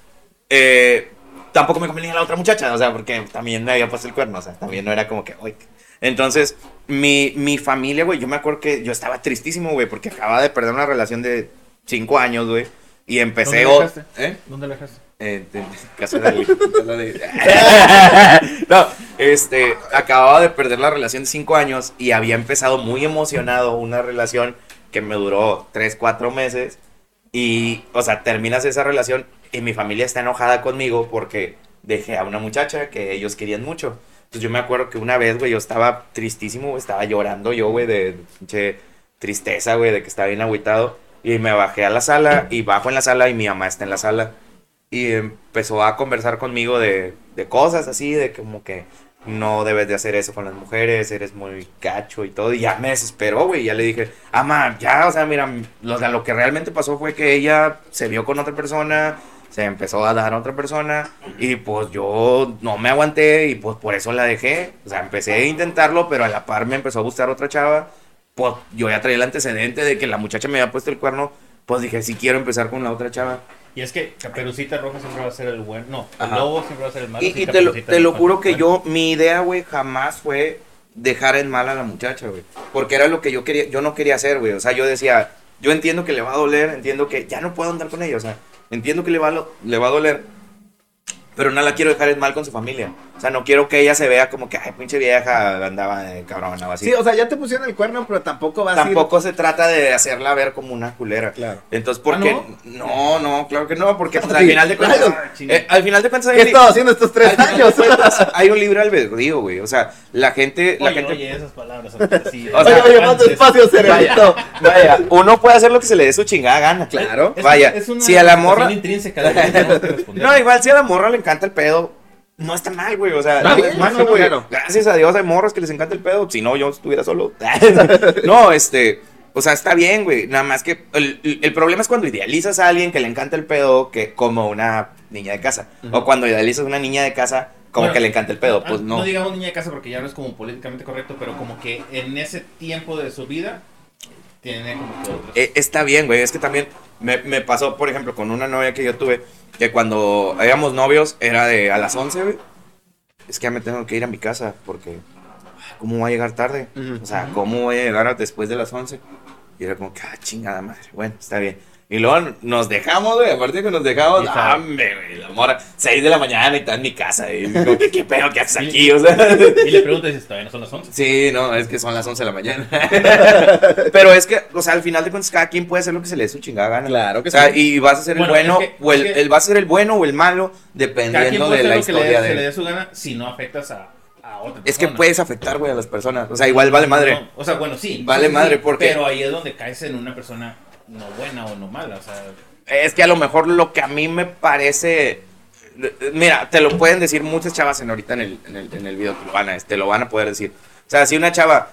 D: eh, tampoco me convenía la otra muchacha, o sea, porque también me había puesto el cuerno, o sea, también no era como que, uy. Entonces, mi, mi familia, güey, yo me acuerdo que yo estaba tristísimo, güey, porque acababa de perder una relación de cinco años, güey. Y empecé...
B: ¿Dónde la dejaste?
D: ¿Eh?
B: ¿Dónde la dejaste?
D: Eh, de- casa de, de- no, este, acababa de perder la relación de cinco años y había empezado muy emocionado una relación que me duró tres, cuatro meses. Y, o sea, terminas esa relación y mi familia está enojada conmigo porque dejé a una muchacha que ellos querían mucho. Entonces yo me acuerdo que una vez, güey, yo estaba tristísimo, estaba llorando yo, güey, de pinche tristeza, güey, de que estaba bien agüitado. Y me bajé a la sala y bajo en la sala y mi mamá está en la sala. Y empezó a conversar conmigo de, de cosas así, de como que no debes de hacer eso con las mujeres, eres muy cacho y todo. Y ya me desesperó, güey. Ya le dije, ama, ya, o sea, mira, lo, lo que realmente pasó fue que ella se vio con otra persona, se empezó a dar a otra persona y pues yo no me aguanté y pues por eso la dejé. O sea, empecé a intentarlo, pero a la par me empezó a gustar otra chava. Pues yo ya traía el antecedente de que la muchacha me había puesto el cuerno. Pues dije, sí quiero empezar con la otra chava.
B: Y es que Caperucita Roja siempre va a ser el bueno. No, el lobo siempre va a ser el malo.
D: Y, y te, lo, te lo juro que yo, mi idea, güey, jamás fue dejar en mal a la muchacha, güey. Porque era lo que yo quería, yo no quería hacer, güey. O sea, yo decía, yo entiendo que le va a doler, entiendo que ya no puedo andar con ella, o sea, entiendo que le va a, le va a doler. Pero no la quiero dejar en mal con su familia. O sea, no quiero que ella se vea como que, ay, pinche vieja, andaba de cabrona o así.
C: Sí, o sea, ya te pusieron el cuerno, pero tampoco vas a ir...
D: Tampoco se trata de hacerla ver como una culera.
C: Claro.
D: Entonces, ¿por qué?
B: ¿Ah,
D: no? no, claro que no, porque pues, al
C: Sí,
D: final de cuentas,
C: claro.
D: eh, al final de cuentas hay
C: ¿Qué he estado haciendo estos tres
D: al
C: años?
D: cuentas, hay un libre albedrío, güey. O sea, la gente, la
B: Oye,
D: gente
B: oye, esas palabras. así,
D: O sea,
C: oye, más despacio, cerebrito.
D: Vaya, uno puede hacer lo que se le dé su chingada gana.
C: Claro.
B: Es-
D: Vaya,
B: es una
D: si a la morra.
B: intrínseca.
D: No, igual si a la morra le encanta el pedo, no está mal, güey. O sea, no es malo, güey.
C: claro.
D: Gracias a Dios hay morras que les encanta el pedo. Si no, yo estuviera solo. no, este. O sea, está bien, güey. Nada más que el, el- problema es cuando idealizas a alguien que le encanta el pedo que como una niña de casa. O cuando idealizas a una niña de casa como
B: Bueno,
D: que le encanta el pedo.
B: Ah,
D: Pues no.
B: No digamos niña de casa porque ya no es como políticamente correcto, pero como que en ese tiempo de su vida tiene como que otras.
D: Eh, está bien, güey. Es que también me, me pasó, por ejemplo, con una novia que yo tuve, que cuando éramos novios era de a las 11, güey. Es que ya me tengo que ir a mi casa porque, ay, ¿cómo voy a llegar tarde? O sea, ¿cómo voy a llegar después de las 11? Y era como que, ah, chingada madre. Bueno, está bien. Y luego nos dejamos, güey. Aparte de que nos dejamos, ¡hombre, güey! La mora, 6 de la mañana y está en mi casa. Y digo, ¿qué, qué pedo que haces aquí? O sea.
B: Y le preguntas dices, todavía no son las 11.
D: Sí, no, es que son las 11 de la mañana. Pero es que, o sea, al final de cuentas, cada quien puede hacer lo que se le dé su chingada gana.
C: Claro que
D: O sea,
C: sí.
D: y vas a ser el
B: Bueno,
D: bueno,
B: es que-
D: o el,
B: es que-
D: el- vas a ser el bueno o el malo, dependiendo
B: puede
D: de la
B: lo que le
D: historia
B: se le dé su gana si no afectas a, otra
D: Es que puedes afectar, güey, a las personas. O sea, igual vale madre.
B: No, o sea, bueno, sí.
D: Vale
B: sí,
D: madre, porque-
B: Pero ahí es donde caes en una persona no buena o no mala. O sea,
D: Es que a lo mejor lo que a mí me parece. Mira, te lo pueden decir muchas chavas en ahorita en el, en el, en el video, te lo, van a, te lo van a poder decir. O sea, si una chava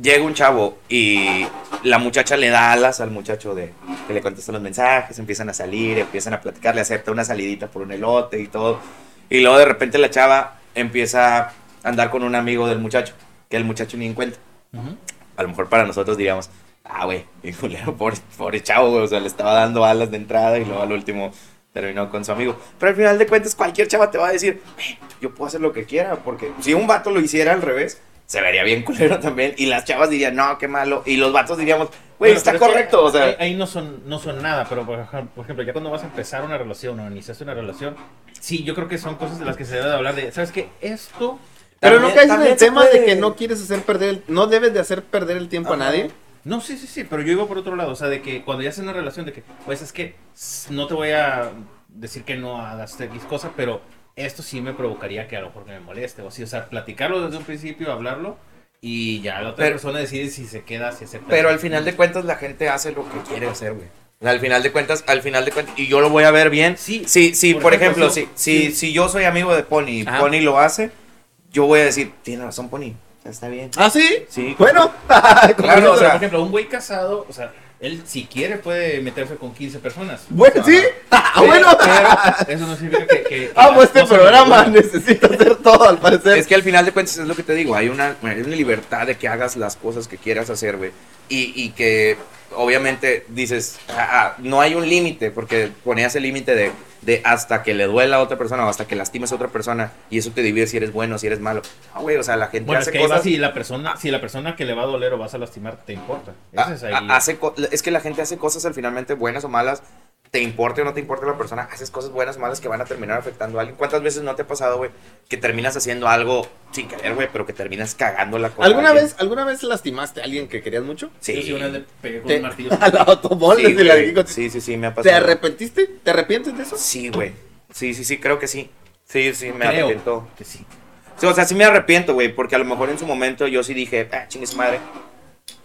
D: llega un chavo y la muchacha le da alas al muchacho de que le contesta los mensajes, empiezan a salir, empiezan a platicar, le acepta una salidita por un elote y todo. Y luego de repente la chava empieza a andar con un amigo del muchacho, que el muchacho ni en cuenta. A lo mejor para nosotros diríamos, ah, güey, qué culero, pobre, pobre chavo, güey, o sea, le estaba dando alas de entrada y luego al último terminó con su amigo. Pero al final de cuentas, cualquier chava te va a decir, "Güey, yo puedo hacer lo que quiera, porque si un vato lo hiciera al revés, se vería bien culero también. Y las chavas dirían, no, qué malo. Y los vatos diríamos, güey,
B: Bueno,
D: está
B: pero es que
D: correcto, o sea.
B: Ahí, ahí no, son, no son nada, pero por ejemplo, por ejemplo, ya cuando vas a empezar una relación o iniciaste una relación, sí, yo creo que son cosas de las que se debe de hablar de, ¿sabes qué? Esto...
C: Pero no
D: También-
C: caes en el tema de que no quieres hacer perder, el- no debes de hacer perder el tiempo a nadie.
B: No, sí, sí, sí, pero yo iba por otro lado, o sea, de que cuando ya es una relación, de que, pues es que no te voy a decir que no hagas X cosa, pero esto sí me provocaría que a lo mejor que me moleste, o así, o sea, platicarlo desde un principio, hablarlo, y ya la otra
D: Pero-
B: persona decide si se queda, si acepta.
D: Pero al final de cuentas la gente hace lo que quiere hacer, güey. Al final de cuentas, al final de cuentas, y yo lo voy a ver bien.
B: Sí,
D: sí, sí,
B: por
D: por,
B: ejemplo,
D: ejemplo,
B: sí,
D: si, si,
B: sí.
D: si yo soy amigo de Pony y. Pony lo hace, yo voy a decir, tiene razón Pony, está bien.
C: ¿Ah, sí?
D: Sí.
C: Bueno.
D: Claro, o sea-
B: por ejemplo, un güey casado, o sea, él si quiere puede meterse con 15 personas.
C: bueno, sí. Ah, bueno.
B: pero eso no significa que... que-
C: este programa, necesito hacer todo al parecer.
D: Es que al final de cuentas es lo que te digo, hay una, hay una libertad de que hagas las cosas que quieras hacer, güey. Y, y que obviamente dices, ah, ah, no hay un límite, porque ponías el límite de, de hasta que le duela a otra persona o hasta que lastimes a otra persona y eso te divide si eres bueno o si eres malo. No, güey, o sea, la gente
B: Bueno, es
D: hace
B: que ahí
D: cosas...
B: si la persona, si la persona que le va a doler o vas a lastimar te importa. Ese
D: Ah,
B: es ahí.
D: ah, hace co- es que la gente hace cosas al finalmente buenas o malas te importe o no te importe la persona, haces cosas buenas o malas que van a terminar afectando a alguien. ¿Cuántas veces no te ha pasado, güey, que terminas haciendo algo sin querer, güey, pero que terminas cagando la cosa?
C: ¿Alguna vez, ¿Alguna vez lastimaste a alguien que querías mucho?
D: Sí.
B: Yo sí una vez le pegué con
C: Te-
B: un martillo.
C: A la automóvil
D: Sí,
C: la
D: sí, sí, sí, me ha
C: ¿Te
D: pasado.
C: arrepentiste? ¿Te arrepientes de eso?
D: Sí, güey. Sí, sí, sí, creo que sí. Sí, sí, me
B: Creo
D: arrepiento.
B: que sí.
D: Sí, o sea, sí me arrepiento, güey, porque a lo mejor en su momento yo sí dije, ah, chingue su madre.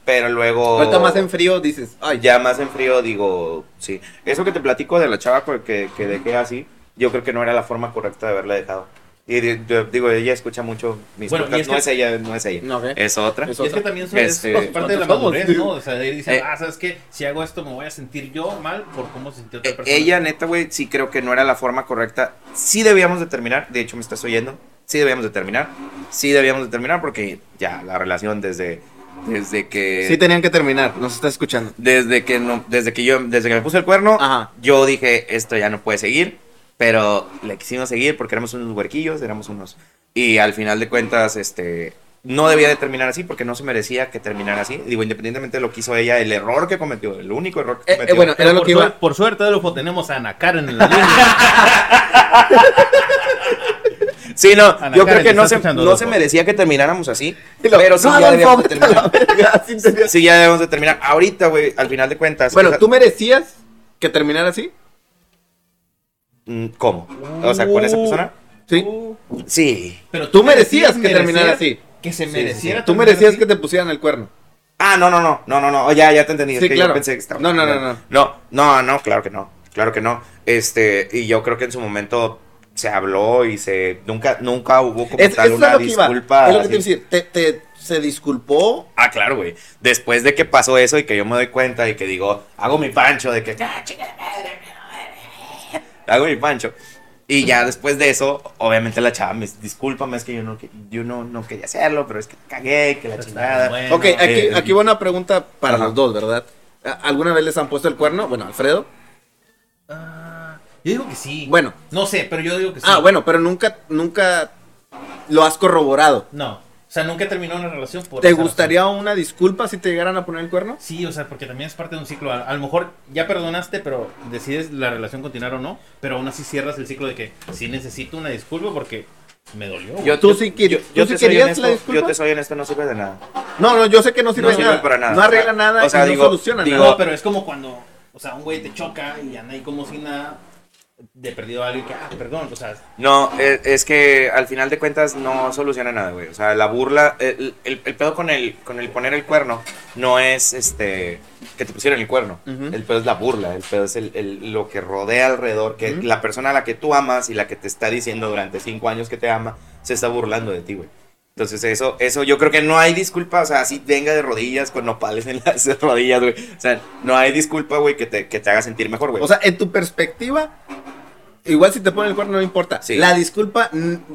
D: Pero luego.
C: Ahorita más en frío dices, ay,
D: Ya más en frío digo, sí. Eso que te platico de la chava que, que, dejé así, yo creo que no era la forma correcta de haberla dejado. Y di- digo, ella escucha mucho mis
B: Bueno,
D: podcasts.
B: es
D: no
B: que-
D: es ella, no es ella.
C: No, ¿qué?
D: Es otra.
C: Es
B: Y es que
C: otra.
B: también son- es
D: Este,
B: parte de la
C: ¿cuántos
B: madurez? ¿no? O sea, diciendo,
D: Eh,
B: ah, ¿sabes qué? Si hago esto me voy a sentir yo mal por cómo se sintió otra
D: Eh,
B: persona.
D: Ella, neta, güey, sí creo que no era la forma correcta. Sí debíamos de terminar. De hecho, me estás oyendo. Sí debíamos de terminar. Sí debíamos de terminar porque ya la relación desde, desde que...
C: Sí tenían que terminar, nos está escuchando.
D: Desde que no, desde que yo, desde que me puse el cuerno,
C: Ajá.
D: yo dije, esto ya no puede seguir, pero le quisimos seguir porque éramos unos huerquillos, éramos unos, y al final de cuentas, este, no debía de terminar así porque no se merecía que terminara así. Digo, independientemente de lo que hizo ella, el error que cometió, el único error que
C: Eh, eh,
D: cometió.
C: bueno, era lo
B: por,
C: que iba.
B: por suerte, Adolfo, tenemos a Ana Karen en la línea.
D: sí, no,
B: Ana
D: yo
B: Karen,
D: creo que no se, no se merecía que termináramos así,
C: lo-
D: pero sí
C: no,
D: ya debíamos de terminar.
C: verga, sí
D: ya debemos de terminar. Ahorita, güey, al final de cuentas.
C: Bueno,
D: esa-
C: ¿tú merecías que terminara así?
D: Mm, ¿Cómo? O sea, con esa persona.
C: Sí.
D: Sí.
B: Pero
C: Tú merecías que terminara así.
B: Que se mereciera.
D: sí.
C: Tú merecías
B: así.
C: que te pusieran el cuerno.
D: Ah, no, no, no, no, no, no, ya, ya te entendí. es
C: Sí,
D: que
C: claro.
D: yo pensé que estaba.
C: No, no, no, no.
D: No, no, no, claro que no, claro que no. Este, y yo creo que en su momento se habló y se, nunca, nunca hubo como
C: Es,
D: tal
C: eso
D: una
C: lo que iba.
D: disculpa.
C: Es lo que te decir. Te, te- se disculpó.
D: Ah, claro, güey. Después de que pasó eso y que yo me doy cuenta y que digo, hago mi pancho de que, "Ah, hago mi pancho. Y ya después de eso, obviamente la chava me discúlpame, es que yo no, yo no, no quería hacerlo, pero es que cagué, que la chingada.
B: bueno.
C: ok, aquí,
D: eh,
C: aquí va una pregunta para
D: Ajá.
C: los dos, ¿verdad? ¿Alguna vez les han puesto el cuerno? Bueno, Alfredo.
B: Yo digo que sí.
C: Bueno.
B: No sé, pero yo digo que sí.
C: Ah, bueno, pero nunca, nunca lo has corroborado.
B: No. O sea, nunca terminó una relación por
C: ¿Te
B: razón.
C: gustaría una disculpa si te llegaran a poner el cuerno?
B: Sí, o sea, porque también es parte de un ciclo. A, a lo mejor ya perdonaste, pero decides la relación continuar o no. Pero aún así cierras el ciclo de que sí necesito una disculpa porque me dolió.
D: Yo,
C: ¿Tú
D: yo-
C: sí
D: yo-
C: tú
D: yo
C: sí
D: te soy
C: querías
D: honesto,
C: la disculpa?
D: Yo te soy honesto, no sirve de nada.
C: No, no, yo sé que no sirve,
D: No sirve
C: nada,
D: para nada.
C: No arregla nada
D: O sea,
C: y
D: digo-
C: no soluciona
D: digo-
C: nada.
B: No, pero es como cuando, o sea, un güey te choca y anda ahí como si nada, de perdido a alguien que, ah, perdón, o sea,
D: No, es, es que al final de cuentas no soluciona nada, güey. O sea, la burla, el, el- el pedo con el, con el poner el cuerno no es este que te pusieron el cuerno.
C: Ujú.
D: El pedo es la burla, el pedo es el, el- lo que rodea alrededor, que
C: Ujú.
D: la persona a la que tú amas y la que te está diciendo durante cinco años que te ama, se está burlando de ti, güey. Entonces eso, eso yo creo que no hay disculpa, o sea, así venga de rodillas con nopales en las rodillas, güey. O sea, no hay disculpa, güey, que te, que te haga sentir mejor, güey.
C: O sea, en tu perspectiva, igual si te ponen el cuerno no importa.
D: Sí.
C: La disculpa,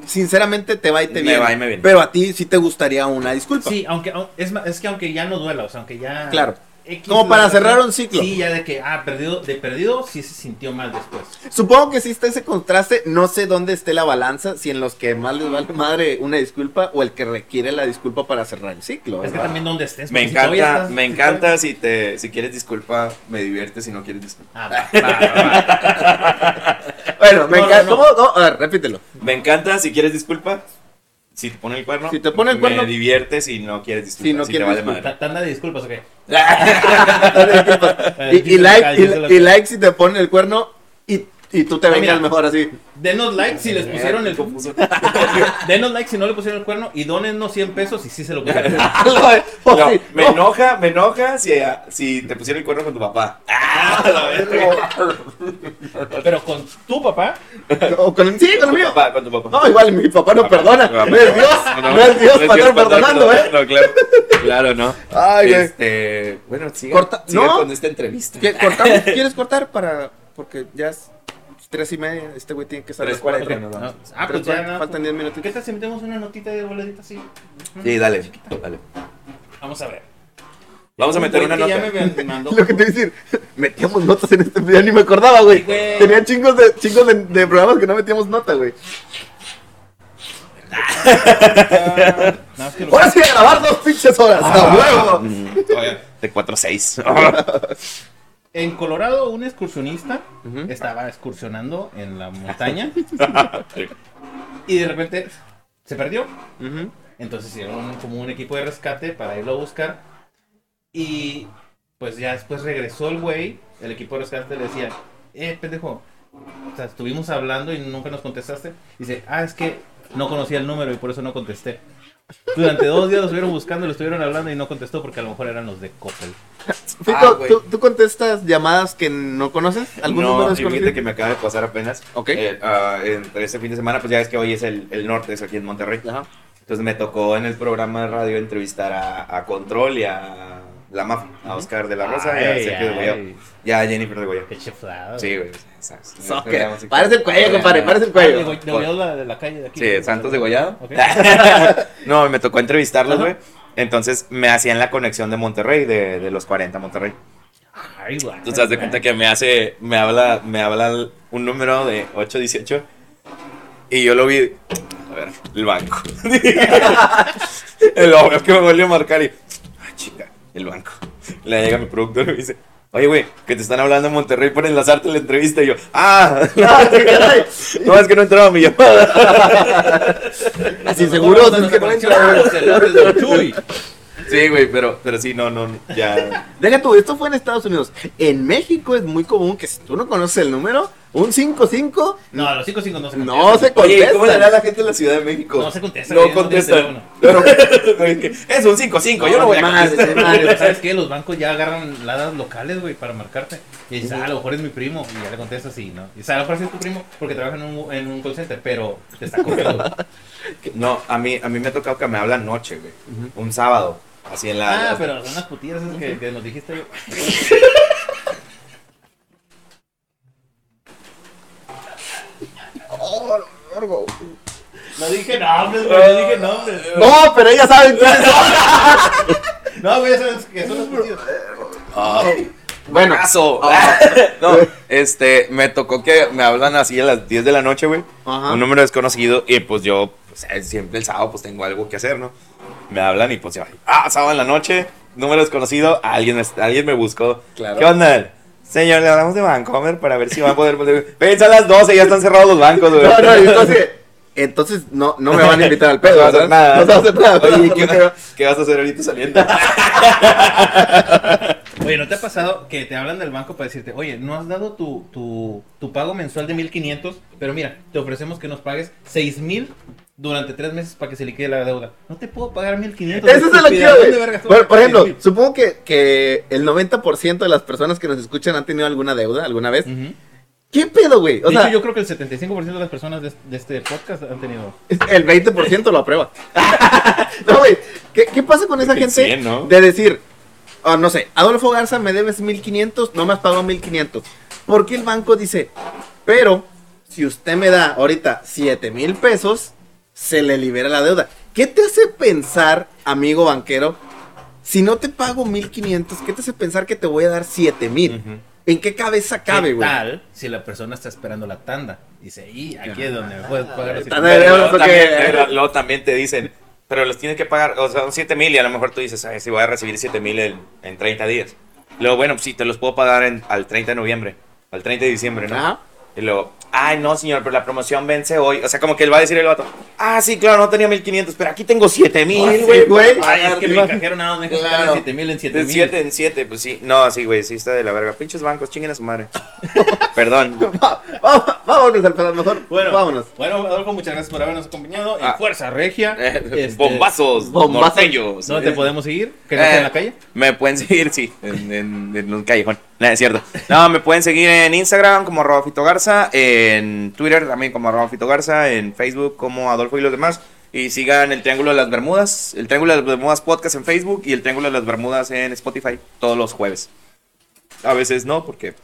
C: sinceramente, te va y te
D: Me
C: viene.
D: va y me viene.
C: Pero a ti sí te gustaría una disculpa.
B: sí, aunque, au- es, es que aunque ya no duela, o sea, aunque ya...
C: Claro.
B: X
C: Como para cerrar un ciclo.
B: Sí, ya de que, ah, perdido, de perdido, sí se sintió mal después.
C: Supongo que sí está ese contraste. No sé dónde esté la balanza. Si en los que más les vale madre una disculpa o el que requiere la disculpa para cerrar el ciclo.
B: Es que también donde estés.
D: Me
B: si
D: encanta,
B: estás-
D: me encanta si te si quieres disculpa, me diviertes si no quieres disculpa.
B: Ah, va, va, va.
C: Bueno, me
B: No, no,
C: encanta.
B: no.
C: ¿Cómo? No, a ver, repítelo.
D: Me encanta si quieres disculpa, si te pone el cuerno.
C: Si te pone el cuerno-
D: me diviertes si no quieres disculpa.
C: Si no
D: te
C: quieres
D: vale
C: disculpa.
D: madre.
B: Ta- Tanda de disculpas, ¿ok?
C: y, y like, y, y like si te ponen el cuerno y, y tú te
B: Ah,
C: vengas
B: mira.
C: mejor así.
B: Denos like si les pusieron el...
D: confuso.
B: Denos like si no le pusieron el cuerno y donennos 100 pesos si sí se lo pusieron.
C: O
D: No,
C: sí,
D: me
C: no.
D: enoja, me enoja si, si te pusieron el cuerno con tu papá. Ah, la.
B: Pero con tu papá,
C: O con, sí, con el mío.
D: papá, con tu papá.
C: No, igual mi papá no perdona. No es Dios. No es Dios para estar perdonando, ¿eh?
D: No, claro, claro, no.
C: Ay, güey.
D: Este, bueno, siga,
C: Corta-
D: siga
C: no.
D: con esta entrevista.
C: ¿Qué- cortamos? ¿Quieres cortar para.? Porque ya es tres y media. Este güey tiene que estar a las
D: 3:40
C: cuatro.
D: nos vamos.
B: No, Ah, pues ya nada.
C: Faltan 10 minutos.
B: ¿Qué tal si metemos una notita de boladita así?
D: Sí, dale, dale.
B: Vamos a ver.
D: Vamos a meter
B: Un
D: una nota.
B: Me mandó.
C: Lo que te iba a decir, metíamos notas en este video, ni me acordaba, güey.
B: Sí.
C: Tenía chingos de chingos de, de programas que no metíamos nota, güey. Ahora sí a grabar dos pinches horas, a huevo.
D: Mm, todavía De 4 a 6.
B: En Colorado, un excursionista estaba excursionando en la montaña y de repente se perdió. Entonces hicieron como un equipo de rescate para irlo a buscar. Y pues ya después regresó el güey. El equipo de rescate le decía, eh, pendejo. O sea, estuvimos hablando y nunca nos contestaste. Dice, ah, es que no conocía el número y por eso no contesté. Durante dos días lo estuvieron buscando, lo estuvieron hablando y no contestó porque a lo mejor eran los de Coppel.
C: Fito,
D: Ah.
C: ¿tú, tú contestas llamadas que no conoces? ¿Algún
D: no,
C: número desconocido?
D: que me acaba de pasar apenas.
C: Ok.
D: Eh, ah, entre este fin de semana, pues ya es que hoy es el, el norte, es aquí en Monterrey.
C: Ajá.
D: Entonces me tocó en el programa de radio entrevistar a, a Control y a la mafia, a Oscar de la Rosa y a
B: Ay,
D: Sergio de
B: ay.
D: Goyao. Y a Jennifer de Goyao.
B: Qué chiflado.
D: Sí, güey. esas-
C: Parece el cuello, compadre, parece el
B: Ah, de,
C: cuello.
B: Go- de Goyao, la de la calle de aquí.
D: Sí, Santos de Goyado.
B: Ok.
D: no, me tocó entrevistarlos, güey. Entonces me hacían la conexión de Monterrey, de, de los 40 Monterrey.
B: Ay, güey.
D: Te das de cuenta que me hace, me habla, me habla un número de 818 y yo lo vi, a ver, el banco. el hombre que me volvió a marcar y, ah, el banco. Le llega mi productor y me dice, oye, güey, que te están hablando en Monterrey por enlazarte la entrevista. Y yo, ah, no, es que no entraba mi llamada.
C: Así seguro que no.
D: Sí, güey, pero, pero sí, no, no, ya.
C: Deja tú, esto fue en Estados Unidos. En México es muy común que si tú no conoces el número, un 55
B: No, los 5 5 no se
C: no se
D: Oye, ¿cómo le
C: contesta.
D: hará la gente de la Ciudad de México?
B: No se contesta,
D: No
B: no
D: contestan.
B: tienes
D: es un 5-5, yo no voy a contestar.
C: madre.
B: ¿Sabes qué? Los bancos ya agarran ladas locales, güey, para marcarte. Y dices, ah, a lo mejor es mi primo. Y ya le contestas y no. Y dices, a lo mejor sí es tu primo porque trabaja en un, en un call center, pero te está cobrando.
D: No, a mí, a mí me ha tocado que me hablan noche, güey. Un sábado. Así en la.
B: ah, pero son unas putillas esas que, que nos dijiste yo. No dije nombres, güey, no dije nombres.
C: No, pero ella sabe.
B: No, güey, sabes que son putillas.
C: Bueno,
D: Caso. No, este, me tocó que me hablan así a las 10 de la noche, güey.
C: Ajá.
D: Un número desconocido. Y pues yo, pues, siempre el sábado, pues tengo algo que hacer, ¿no? Me hablan y pues yo, ah, sábado en la noche, número desconocido, alguien, me- alguien me buscó.
C: Claro.
D: ¿Qué onda? Señor, le hablamos de Vancomer para ver si van a poder. Pensa a las 12, ya están cerrados los bancos, güey.
C: no, no, entonces, entonces no, no me van a invitar al pedo.
D: No vas a hacer
C: ¿verdad?
D: nada.
C: No se va a hacer nada.
D: Oye, ¿qué, qué vas a hacer ahorita saliendo?
B: Oye, ¿no te ha pasado que te hablan del banco para decirte, oye, no has dado tu, tu, tu pago mensual de 1500, pero mira, te ofrecemos que nos pagues 6000 durante tres meses para que se liquide la deuda? No te puedo pagar 1500.
C: Eso es lo que
B: estúpida,
C: quiero,
B: ¿dónde
C: güey.
B: vergas te
C: Por, por ejemplo,
B: 6,000?
C: supongo que, que el 90% de las personas que nos escuchan han tenido alguna deuda alguna vez. ¿Qué pedo, güey? O
B: de
C: sea,
B: hecho, yo creo que el 75% de las personas de, de este podcast han tenido.
C: el 20% lo aprueba. no, güey. ¿Qué, qué pasa con esa gente
D: 100, ¿no?
C: de decir, oh, no sé, Adolfo Garza me debes 1500, no me has pagado 1500? ¿Por qué el banco dice, pero si usted me da ahorita 7000 pesos, se le libera la deuda? ¿Qué te hace pensar, amigo banquero, si no te pago 1500, qué te hace pensar que te voy a dar 7000?
D: Ujú.
C: ¿En qué cabeza cabe,
B: ¿Qué
C: güey?
B: tal si la persona está esperando la tanda? Dice, y aquí es donde me puedes pagar
C: Tanda
D: Pero
C: de
D: luego, también,
C: porque-
D: pero luego también te dicen, pero los tienes que pagar, o sea, son 7 mil y a lo mejor tú dices, ay, si voy a recibir 7 mil en, en 30 días. Luego, bueno, sí, te los puedo pagar en- al 30 de noviembre, al 30 de diciembre, ¿no?
C: Ajá.
D: Y luego, ay, no, señor, pero la promoción vence hoy. O sea, como que él va a decir el vato, ah, sí, claro, no tenía 1500, pero aquí tengo 7000,
C: Ah,
D: güey.
C: güey.
B: Ay, es que
C: Claro.
B: cajero nada más me
C: Claro.
B: pagar 7000 en 7000.
D: De 7 en 7, pues sí. No, sí, güey, sí está de la verga. Pinches bancos, chinguen a su madre. Perdón.
C: Va- va- vámonos al pedo, mejor.
B: Bueno,
C: vámonos.
B: Bueno, Adolfo, muchas gracias por habernos acompañado
D: Ah.
B: en Fuerza Regia. Este,
D: Bombazos,
C: bombazos.
D: norteños.
B: ¿Dónde te podemos seguir? ¿Que no
D: Eh,
B: en la calle?
D: Me pueden seguir, sí, en, en- en un callejón. No, es cierto. No, me pueden seguir en Instagram como arroba Fito Garza, en Twitter también como arroba Fito Garza, en Facebook como Adolfo y los demás. Y sigan el Triángulo de las Bermudas, el Triángulo de las Bermudas Podcast en Facebook y el Triángulo de las Bermudas en Spotify todos los jueves. A veces no, porque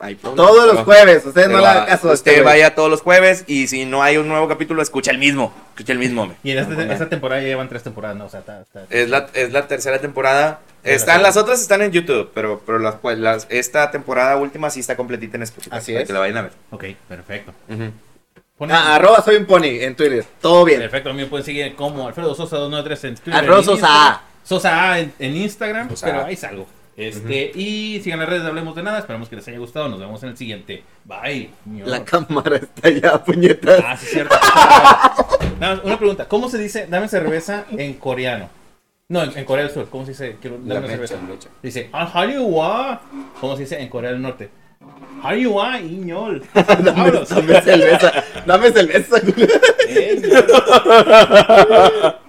D: hay problemas.
C: Todos los jueves, ustedes no le hagan
D: ah,
C: caso este
D: Usted
C: güey.
D: vaya todos los jueves y si no hay un nuevo capítulo, escucha el mismo. Escucha el mismo.
B: Y en este- esta temporada ya llevan tres temporadas, ¿no? O sea, está... está-
D: Es la, es la tercera temporada. Están,
B: tercera.
D: las otras están en YouTube, pero, pero las, pues, las, esta temporada última sí está completita en Spotify.
C: Así
D: para
C: es.
D: Que la vayan a ver.
B: Ok, perfecto.
C: Ah, arroba soy un pony en Twitter. Todo bien.
B: Perfecto, a mí me pueden seguir como Alfredo Sosa 293 en Twitter.
C: Alfredo
B: en
C: Sosa. A.
B: Sosa A en, en Instagram,
D: Sosa
B: pero
D: A.
B: ahí salgo. Este, y sigan las redes de Hablemos de Nada. Esperamos que les haya gustado. Nos vemos en el siguiente. Bye.
C: La cámara está ya, puñetas.
B: Ah, sí, cierto. Nada una pregunta. ¿Cómo se dice dame cerveza en coreano? No, en, en Corea del Sur. ¿Cómo se dice quiero
D: La
B: dame
D: mecha,
B: cerveza?
D: mecha.
B: Dice, ah. ¿Cómo se dice en Corea del Norte? Hariwa, iñol.
C: Dame, dame cerveza. Dame cerveza.